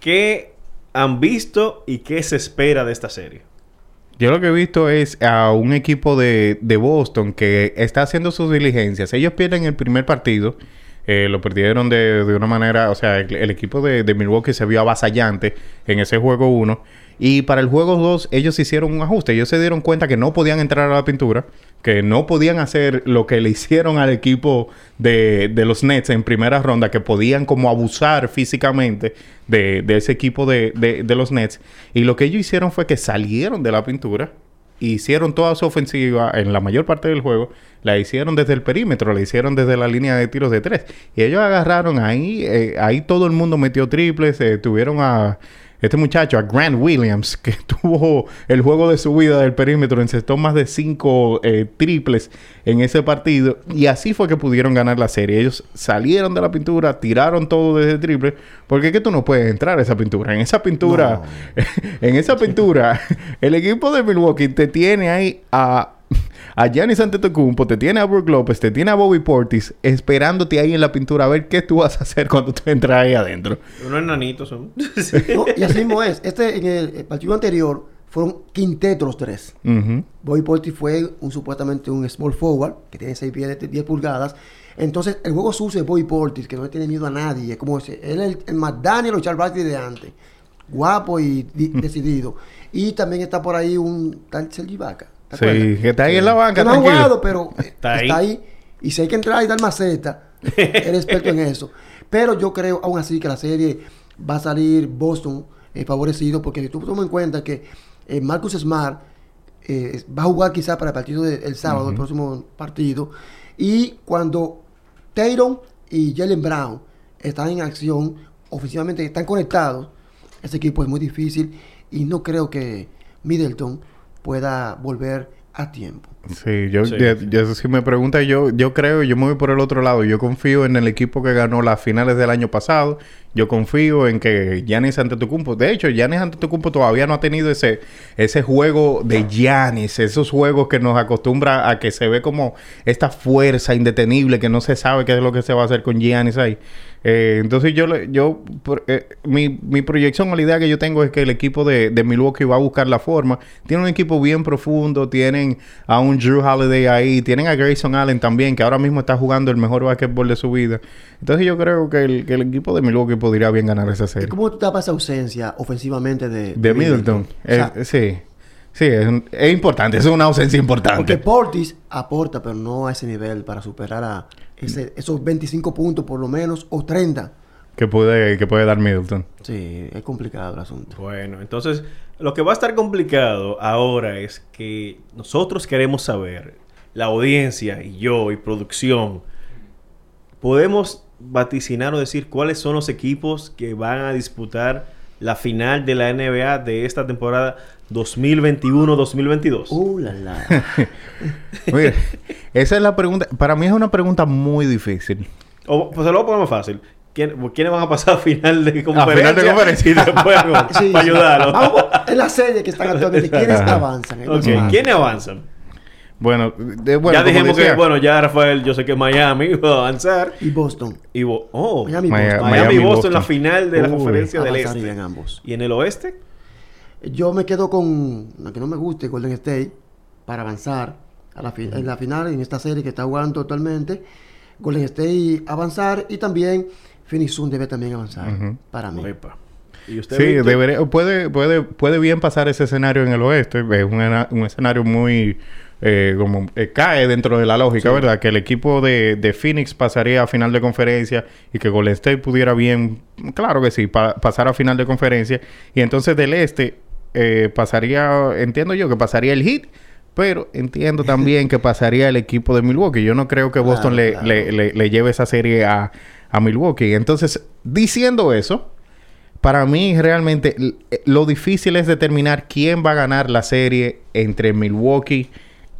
¿Qué han visto y qué se espera de esta serie? Yo lo que he visto es a un equipo de, de Boston que está haciendo sus diligencias. Ellos pierden el primer partido. Eh, lo perdieron de, de una manera... O sea, el, equipo de, Milwaukee se vio avasallante en ese juego 1. Y para el juego 2 ellos hicieron un ajuste. Ellos se dieron cuenta que no podían entrar a la pintura. Que no podían hacer lo que le hicieron al equipo de, de los Nets en primera ronda. Que podían como abusar físicamente de, ese equipo de los Nets. Y lo que ellos hicieron fue que salieron de la pintura. Hicieron toda su ofensiva en la mayor parte del juego. La hicieron desde el perímetro. La hicieron desde la línea de tiros de tres. Y ellos agarraron ahí. eh, ahí todo el mundo metió triples. eh, tuvieron a este muchacho, a Grant Williams, [laughs] que tuvo el juego de su vida del perímetro, encestó más de cinco eh, triples en ese partido. Y así fue que pudieron ganar la serie. Ellos salieron de la pintura, tiraron todo desde el triple, porque es que tú no puedes entrar a esa pintura. En esa pintura, [laughs] en esa pintura, [laughs] el equipo de Milwaukee te tiene ahí a a Giannis Antetokounmpo, te tiene a Brook López, te tiene a Bobby Portis, esperándote ahí en la pintura a ver qué tú vas a hacer cuando tú entras ahí adentro. Unos enanitos son. [laughs] No, y así mismo es. Este, en el, el partido anterior, fueron quintetos los tres. Ujú. Bobby Portis fue un supuestamente un small forward, que tiene 6 pies de 10 pulgadas. Entonces, el juego sucio de Bobby Portis, que no le tiene miedo a nadie, es como ese, él es el, el McDaniel o Charles Barkley de antes. Guapo y di- [laughs] decidido. Y también está por ahí un tal Sergi Vaca. ¿Te Sí, acuerdas? que está ahí en la banca, no ha tranquilo. jugado, pero eh, Está está, ahí. ahí. Y si hay que entrar y dar maceta, [laughs] él es experto en eso. Pero yo creo aún así que la serie va a salir Boston eh, favorecido, porque si tú tomas en cuenta que eh, Marcus Smart eh, va a jugar quizás para el partido del sábado, el próximo partido, y cuando Tatum y Jalen Brown están en acción, ofensivamente están conectados, ese equipo es muy difícil y no creo que Middleton pueda volver a tiempo. Sí, yo, Sí, ya- sí. ya si me pregunta, yo, yo creo, yo me voy por el otro lado. Yo confío en el equipo que ganó las finales del año pasado. Yo confío en que Giannis Antetokounmpo, de hecho, Giannis Antetokounmpo todavía no ha tenido ese ese juego de Giannis, esos juegos que nos acostumbra a que se ve como esta fuerza indetenible que no se sabe qué es lo que se va a hacer con Giannis ahí. Eh, entonces yo, yo por- eh, mi, mi proyección o la idea que yo tengo es que el equipo de, de Milwaukee va a buscar la forma. Tiene un equipo bien profundo, tienen a un Drew Holiday ahí, tienen a Grayson Allen también, que ahora mismo está jugando el mejor básquetbol de su vida. Entonces yo creo que el, que el equipo de Milwaukee podría bien ganar esa ¿Y serie. cómo tú tapas esa ausencia ofensivamente de, De Middleton. O sea, Eh, sí. Sí, es, un- es importante, es una ausencia importante. porque Portis aporta, pero no a ese nivel para superar a ese- esos 25 puntos por lo menos o 30. Que puede, que puede dar Middleton. Sí, es complicado el asunto. Bueno, entonces lo que va a estar complicado ahora es que nosotros queremos saber, la audiencia y yo y producción, podemos vaticinar o decir cuáles son los equipos que van a disputar la final de la NBA de esta temporada 2021-2022. Uh, la, la. [laughs] Mira, esa es la pregunta. Para mí es una pregunta muy difícil. O pues se lo voy a poner más fácil. ¿Quién- ¿Quiénes van a pasar a final de conferencia? final de conferencia. Y [laughs] después, [laughs] Sí, para sí. ayudarlo. Vamos, en la serie que están actualmente, ¿quiénes Ajá. avanzan? Es Ok, más fácil. ¿quiénes avanzan? Bueno, de- bueno ya dijimos decía, que, bueno, ya Rafael, yo sé que Miami va a avanzar. Y Boston. Y Bo- oh, Miami y Maya- Boston. Miami, Miami Boston en la Boston. final de la Uy. conferencia del este. ambos. ¿Y en el oeste? Yo me quedo con la que no me guste, Golden State, para avanzar a la en la final, en esta serie que está jugando actualmente. Golden State avanzar y también Phoenix Sun debe también avanzar para mí. ¿Y usted? Sí, debería, puede, puede, puede bien pasar ese escenario en el oeste. Es un escenario muy... eh, como eh, cae dentro de la lógica, ¿verdad? Que el equipo de, de Phoenix pasaría a final de conferencia y que Golden State pudiera bien, claro que sí, pa- pasar a final de conferencia. Y entonces del este eh, pasaría, entiendo yo que pasaría el Heat, pero entiendo también que pasaría el equipo de Milwaukee. Yo no creo que Boston Claro, le, claro. le- le- le lleve esa serie a, a Milwaukee. Entonces, diciendo eso, para mí realmente eh, lo difícil es determinar quién va a ganar la serie entre Milwaukee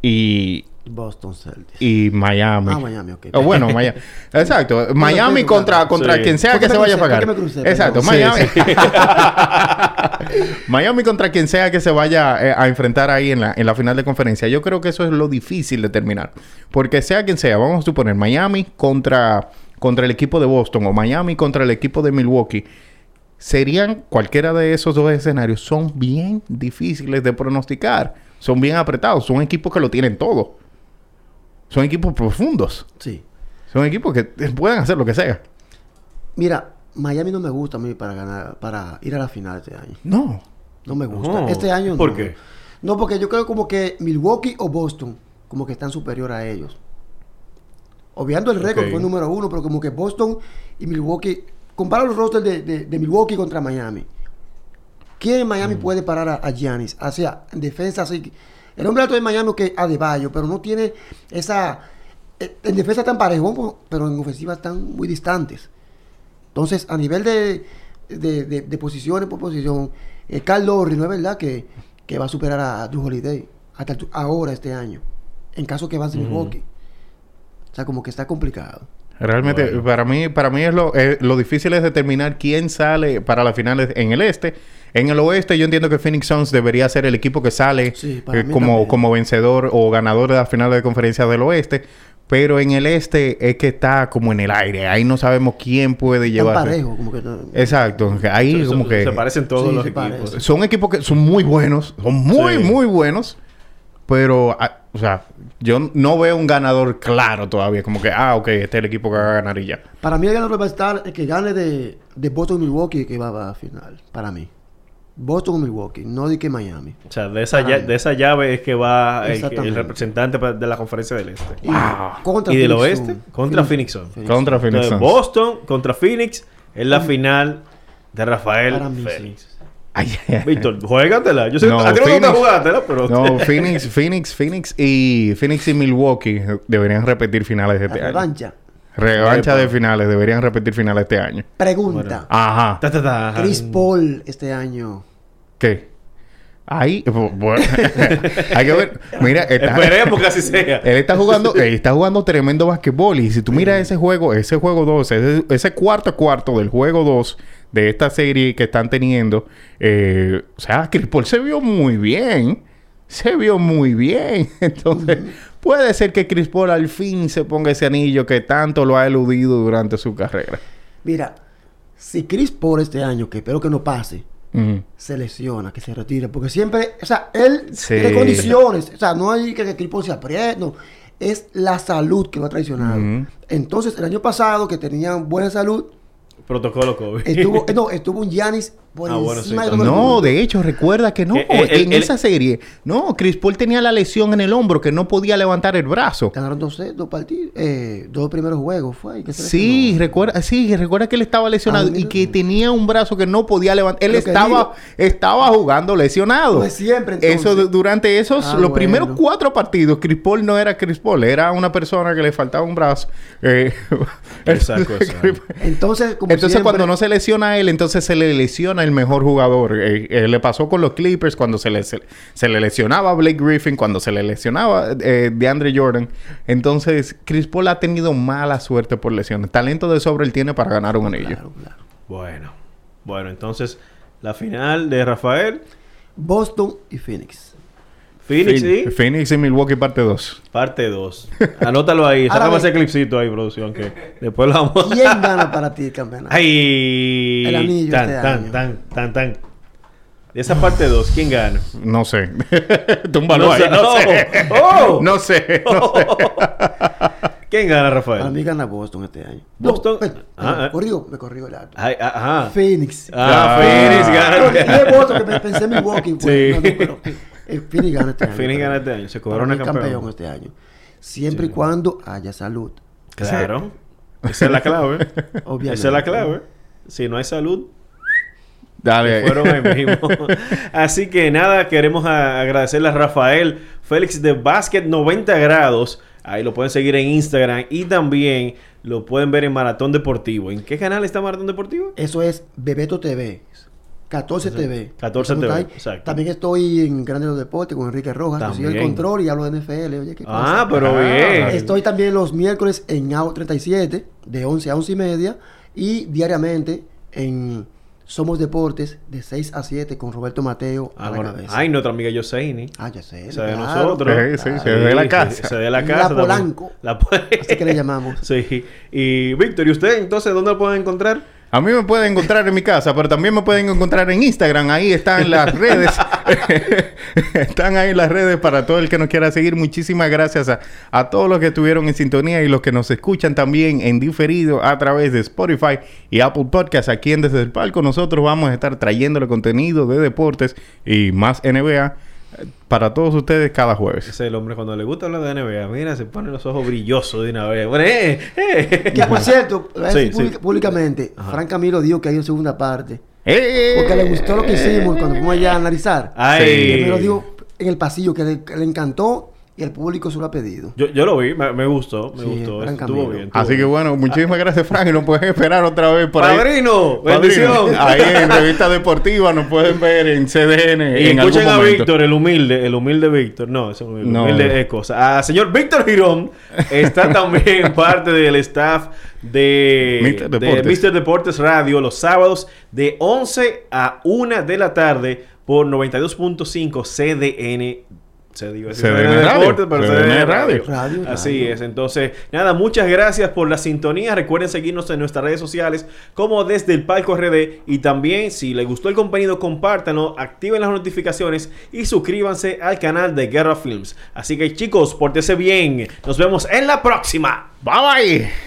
y, Boston Celtics. y Miami. Ah, Miami, ok. O bueno, [laughs] Miami. Exacto. Miami contra, contra Sí. quien sea ¿Por que se vaya a pagar. ¿Por qué me crucé? Exacto. Perdón. Miami. Sí, [laughs] Miami contra quien sea que se vaya eh, a enfrentar ahí en la, en la final de conferencia. Yo creo que eso es lo difícil de terminar. Porque sea quien sea, vamos a suponer Miami contra, contra el equipo de Boston o Miami contra el equipo de Milwaukee. Serían cualquiera de esos dos escenarios. Son bien difíciles de pronosticar. Son bien apretados. Son equipos que lo tienen todo. Son equipos profundos. Sí. Son equipos que pueden hacer lo que sea. Mira, Miami no me gusta a mí para ganar, para ir a la final este año. No. No me gusta. No. Este año no. ¿Por qué? No, porque yo creo como que Milwaukee o Boston como que están superior a ellos. Obviando el récord Ok. fue número uno, pero como que Boston y Milwaukee... Compara los rosters de, de- de Milwaukee contra Miami. ¿Quién en Miami puede parar a, a Giannis? O sea, en defensa así... El hombre alto de Miami que Adebayo, pero no tiene esa... eh, En defensa tan parejo, pero en ofensiva están muy distantes. Entonces, a nivel de, de, de- de posiciones por posición, eh, Carl Lowry no es verdad que, que va a superar a Drew Holiday hasta el tu- ahora este año, en caso que avance Milwaukee. O sea, como que está complicado. Realmente, Bueno. para mí, para mí es lo, eh, lo difícil es determinar quién sale para las finales en el este En el oeste yo entiendo que Phoenix Suns debería ser el equipo que sale Sí, eh, como, también. como vencedor o ganador de la final de conferencia del oeste. Pero en el este es que está como en el aire. Ahí no sabemos quién puede Tan llevar. parejo, como que... no- Exacto. Ahí Se- como se- que... Se parecen todos Sí, los equipos. Son equipos que son muy buenos. Son muy, Sí. muy buenos. Pero, ah, o sea, yo no veo un ganador claro todavía. Como que, ah, ok, este es el equipo que va a ganar y ya. Para mí el ganador va a estar el que gane de, de Boston y Milwaukee que va, va a final. Para mí. Boston o Milwaukee, no de que Miami. O sea, de esa, Para lla- mí. de esa llave es que va el, representante de la conferencia del este. Y, contra ¿Y del Phoenix oeste? Contra Phoenix Suns. Contra Phoenix Entonces. Boston contra Phoenix es la final de Rafael Félix. Víctor, juégatela. Yo sé No, a ti no te gusta Phoenix- jugártela, pero... No, [laughs] Phoenix, Phoenix, Phoenix y Phoenix y Milwaukee deberían repetir finales de La este año. revancha. Revancha de finales, deberían repetir finales este año. Pregunta. Ajá. Ta, ta, ta. Chris Paul este año. ¿Qué? Ahí, [laughs] bueno, hay que ver. Mira, [laughs] está- Esperemos que así sea. [laughs] Él está jugando, él está jugando tremendo basquetbol. Y si tú miras ese juego, ese juego 2, ese, ese cuarto cuarto del juego 2 de esta serie que están teniendo, eh, o sea, Chris Paul se vio muy bien. Se vio muy bien. Entonces, puede ser que Chris Paul al fin se ponga ese anillo que tanto lo ha eludido durante su carrera. Mira, si Chris Paul este año, que espero que no pase, Ujú. se lesiona, que se retire, porque siempre, o sea, él Sí. tiene condiciones, o sea, no hay que, que Chris Paul se apriete, no, es la salud que lo ha traicionado. Entonces, el año pasado, que tenía buena salud, Protocolo COVID. estuvo, [laughs] eh, no, estuvo un Giannis por Ah, bueno, sí, de No, de hecho, recuerda que no. Que, eh, en el- el- esa serie, no, Chris Paul tenía la lesión en el hombro que no podía levantar el brazo. Ganaron dos, dos partidos, eh, dos primeros juegos, fue. que Sí, recuerda, sí, recuerda que él estaba lesionado Ah, y que tenía un brazo que no podía levantar. Él estaba, digo. estaba jugando lesionado. Pues siempre, entonces. Eso du- durante esos, Ah, los bueno. primeros cuatro partidos, Chris Paul no era Chris Paul, era una persona que le faltaba un brazo. [laughs] Eh, Exacto, [laughs] exacto. Entonces, como entonces, siempre, cuando no se lesiona a él, entonces se le lesiona el mejor jugador. Eh, eh, le pasó con los Clippers cuando se le, se, se le lesionaba a Blake Griffin, cuando se le lesionaba eh, DeAndre Jordan. Entonces, Chris Paul ha tenido mala suerte por lesiones. Talento de sobre él tiene para ganar un anillo. Claro, claro. Bueno. Bueno, entonces, la final de Rafael, Boston y Phoenix. Phoenix Phoenix, y Phoenix y Milwaukee parte 2. parte 2. Anótalo ahí. [laughs] Sácame ese clipcito ahí, producción, que después lo vamos ¿Quién [laughs] gana para ti el campeonato? ¡Ay! El anillo tan, este tan, año. tan, tan, tan. De esa parte 2, ¿quién gana? No sé. [laughs] Túmbalo ahí. sé. No sé. ¡Oh! No sé. No sé. ¿Quién gana, Rafael? Para mí gana Boston este año. Boston. No, Ah, ah. corrijo, me corrijo el acto. Ay, ah, ajá. Phoenix. Ah, Ah. Phoenix No, gana. dije Boston, que me- pensé en Milwaukee. pues, Sí. no, no, pero, eh, Phoenix gana este año. Phoenix gana este año. Se corona mí campeón. este año. Siempre Sí. y cuando haya salud. Claro. Esa es la clave. [laughs] Obviamente. Esa es la clave. Si no hay salud, Dale. fueron ahí mismo. [laughs] Así que nada, queremos a- agradecerle a Rafael Félix de Basket 90 grados. Ahí lo pueden seguir en Instagram y también lo pueden ver en Maratón Deportivo. ¿En qué canal está Maratón Deportivo? Eso es Bebeto TV. 14 TV. 14 Estamos TV, exacto. También estoy en Grandes los Deportes con Enrique Rojas, que sigue el También. control y hablo de NFL. Oye, qué Ah, cosa. pero Ah. bien. Estoy también los miércoles en AO 37, de 11 a 11 y media. Y diariamente en Somos Deportes, de 6 a 7, con Roberto Mateo Ah, a la bueno. cabeza. Ay, nuestra amiga Yoseini. Ah, ya sé. Esa de claro. nosotros. Sí, sí, se ve la casa. Se ve la La casa. también. Polanco. La Así que le llamamos. [laughs] Sí. Y Víctor, ¿y usted entonces dónde lo pueden encontrar? A mí me pueden encontrar en mi casa, pero también me pueden encontrar en Instagram. Ahí están las [laughs] redes. [laughs] están ahí las redes para todo el que nos quiera seguir. Muchísimas gracias a, a todos los que estuvieron en sintonía y los que nos escuchan también en diferido a través de Spotify y Apple Podcasts. Aquí en Desde el Palco nosotros vamos a estar trayéndole contenido de deportes y más NBA para todos ustedes cada jueves. Ese es el hombre cuando le gusta hablar de NBA. Mira, se pone los ojos brillosos de una vez. Bueno, eh, eh. Que por cierto, [laughs] Sí, sí. públicamente, Frank Camilo dijo que hay una segunda parte. ¡Eh! Porque le gustó lo que hicimos cuando fuimos allá a analizar. Ay. Que me lo dijo en el pasillo, que le, que le encantó y el público se lo ha pedido. Yo, yo lo vi, me, me gustó, me Sí, gustó. gran Estuvo bien. estuvo Así que bueno, muchísimas gracias, Frank. Y nos pueden esperar otra vez por ahí. ¡Padrino! ¡Bendición! Ahí en Revista Deportiva nos pueden ver en CDN. Y en algún escuchen a. Víctor, el humilde, el humilde Víctor. No, ese humilde, No. humilde es cosa. A señor Víctor Girón está [laughs] también parte del staff de Mr. de Deportes. Mr. Deportes Radio los sábados de 11 a 1 de la tarde por 92.5 CDN. Se digo, así, CDN Radio. Deportes, pero CDN CDN Radio. Radio, Así radio. es. Entonces, nada, muchas gracias por la sintonía. Recuerden seguirnos en nuestras redes sociales como desde el Palco RD. Y también, si les gustó el contenido, compártanlo, activen las notificaciones y suscríbanse al canal de Guerra Films. Así que, chicos, pórtese bien. Nos vemos en la próxima. Bye bye.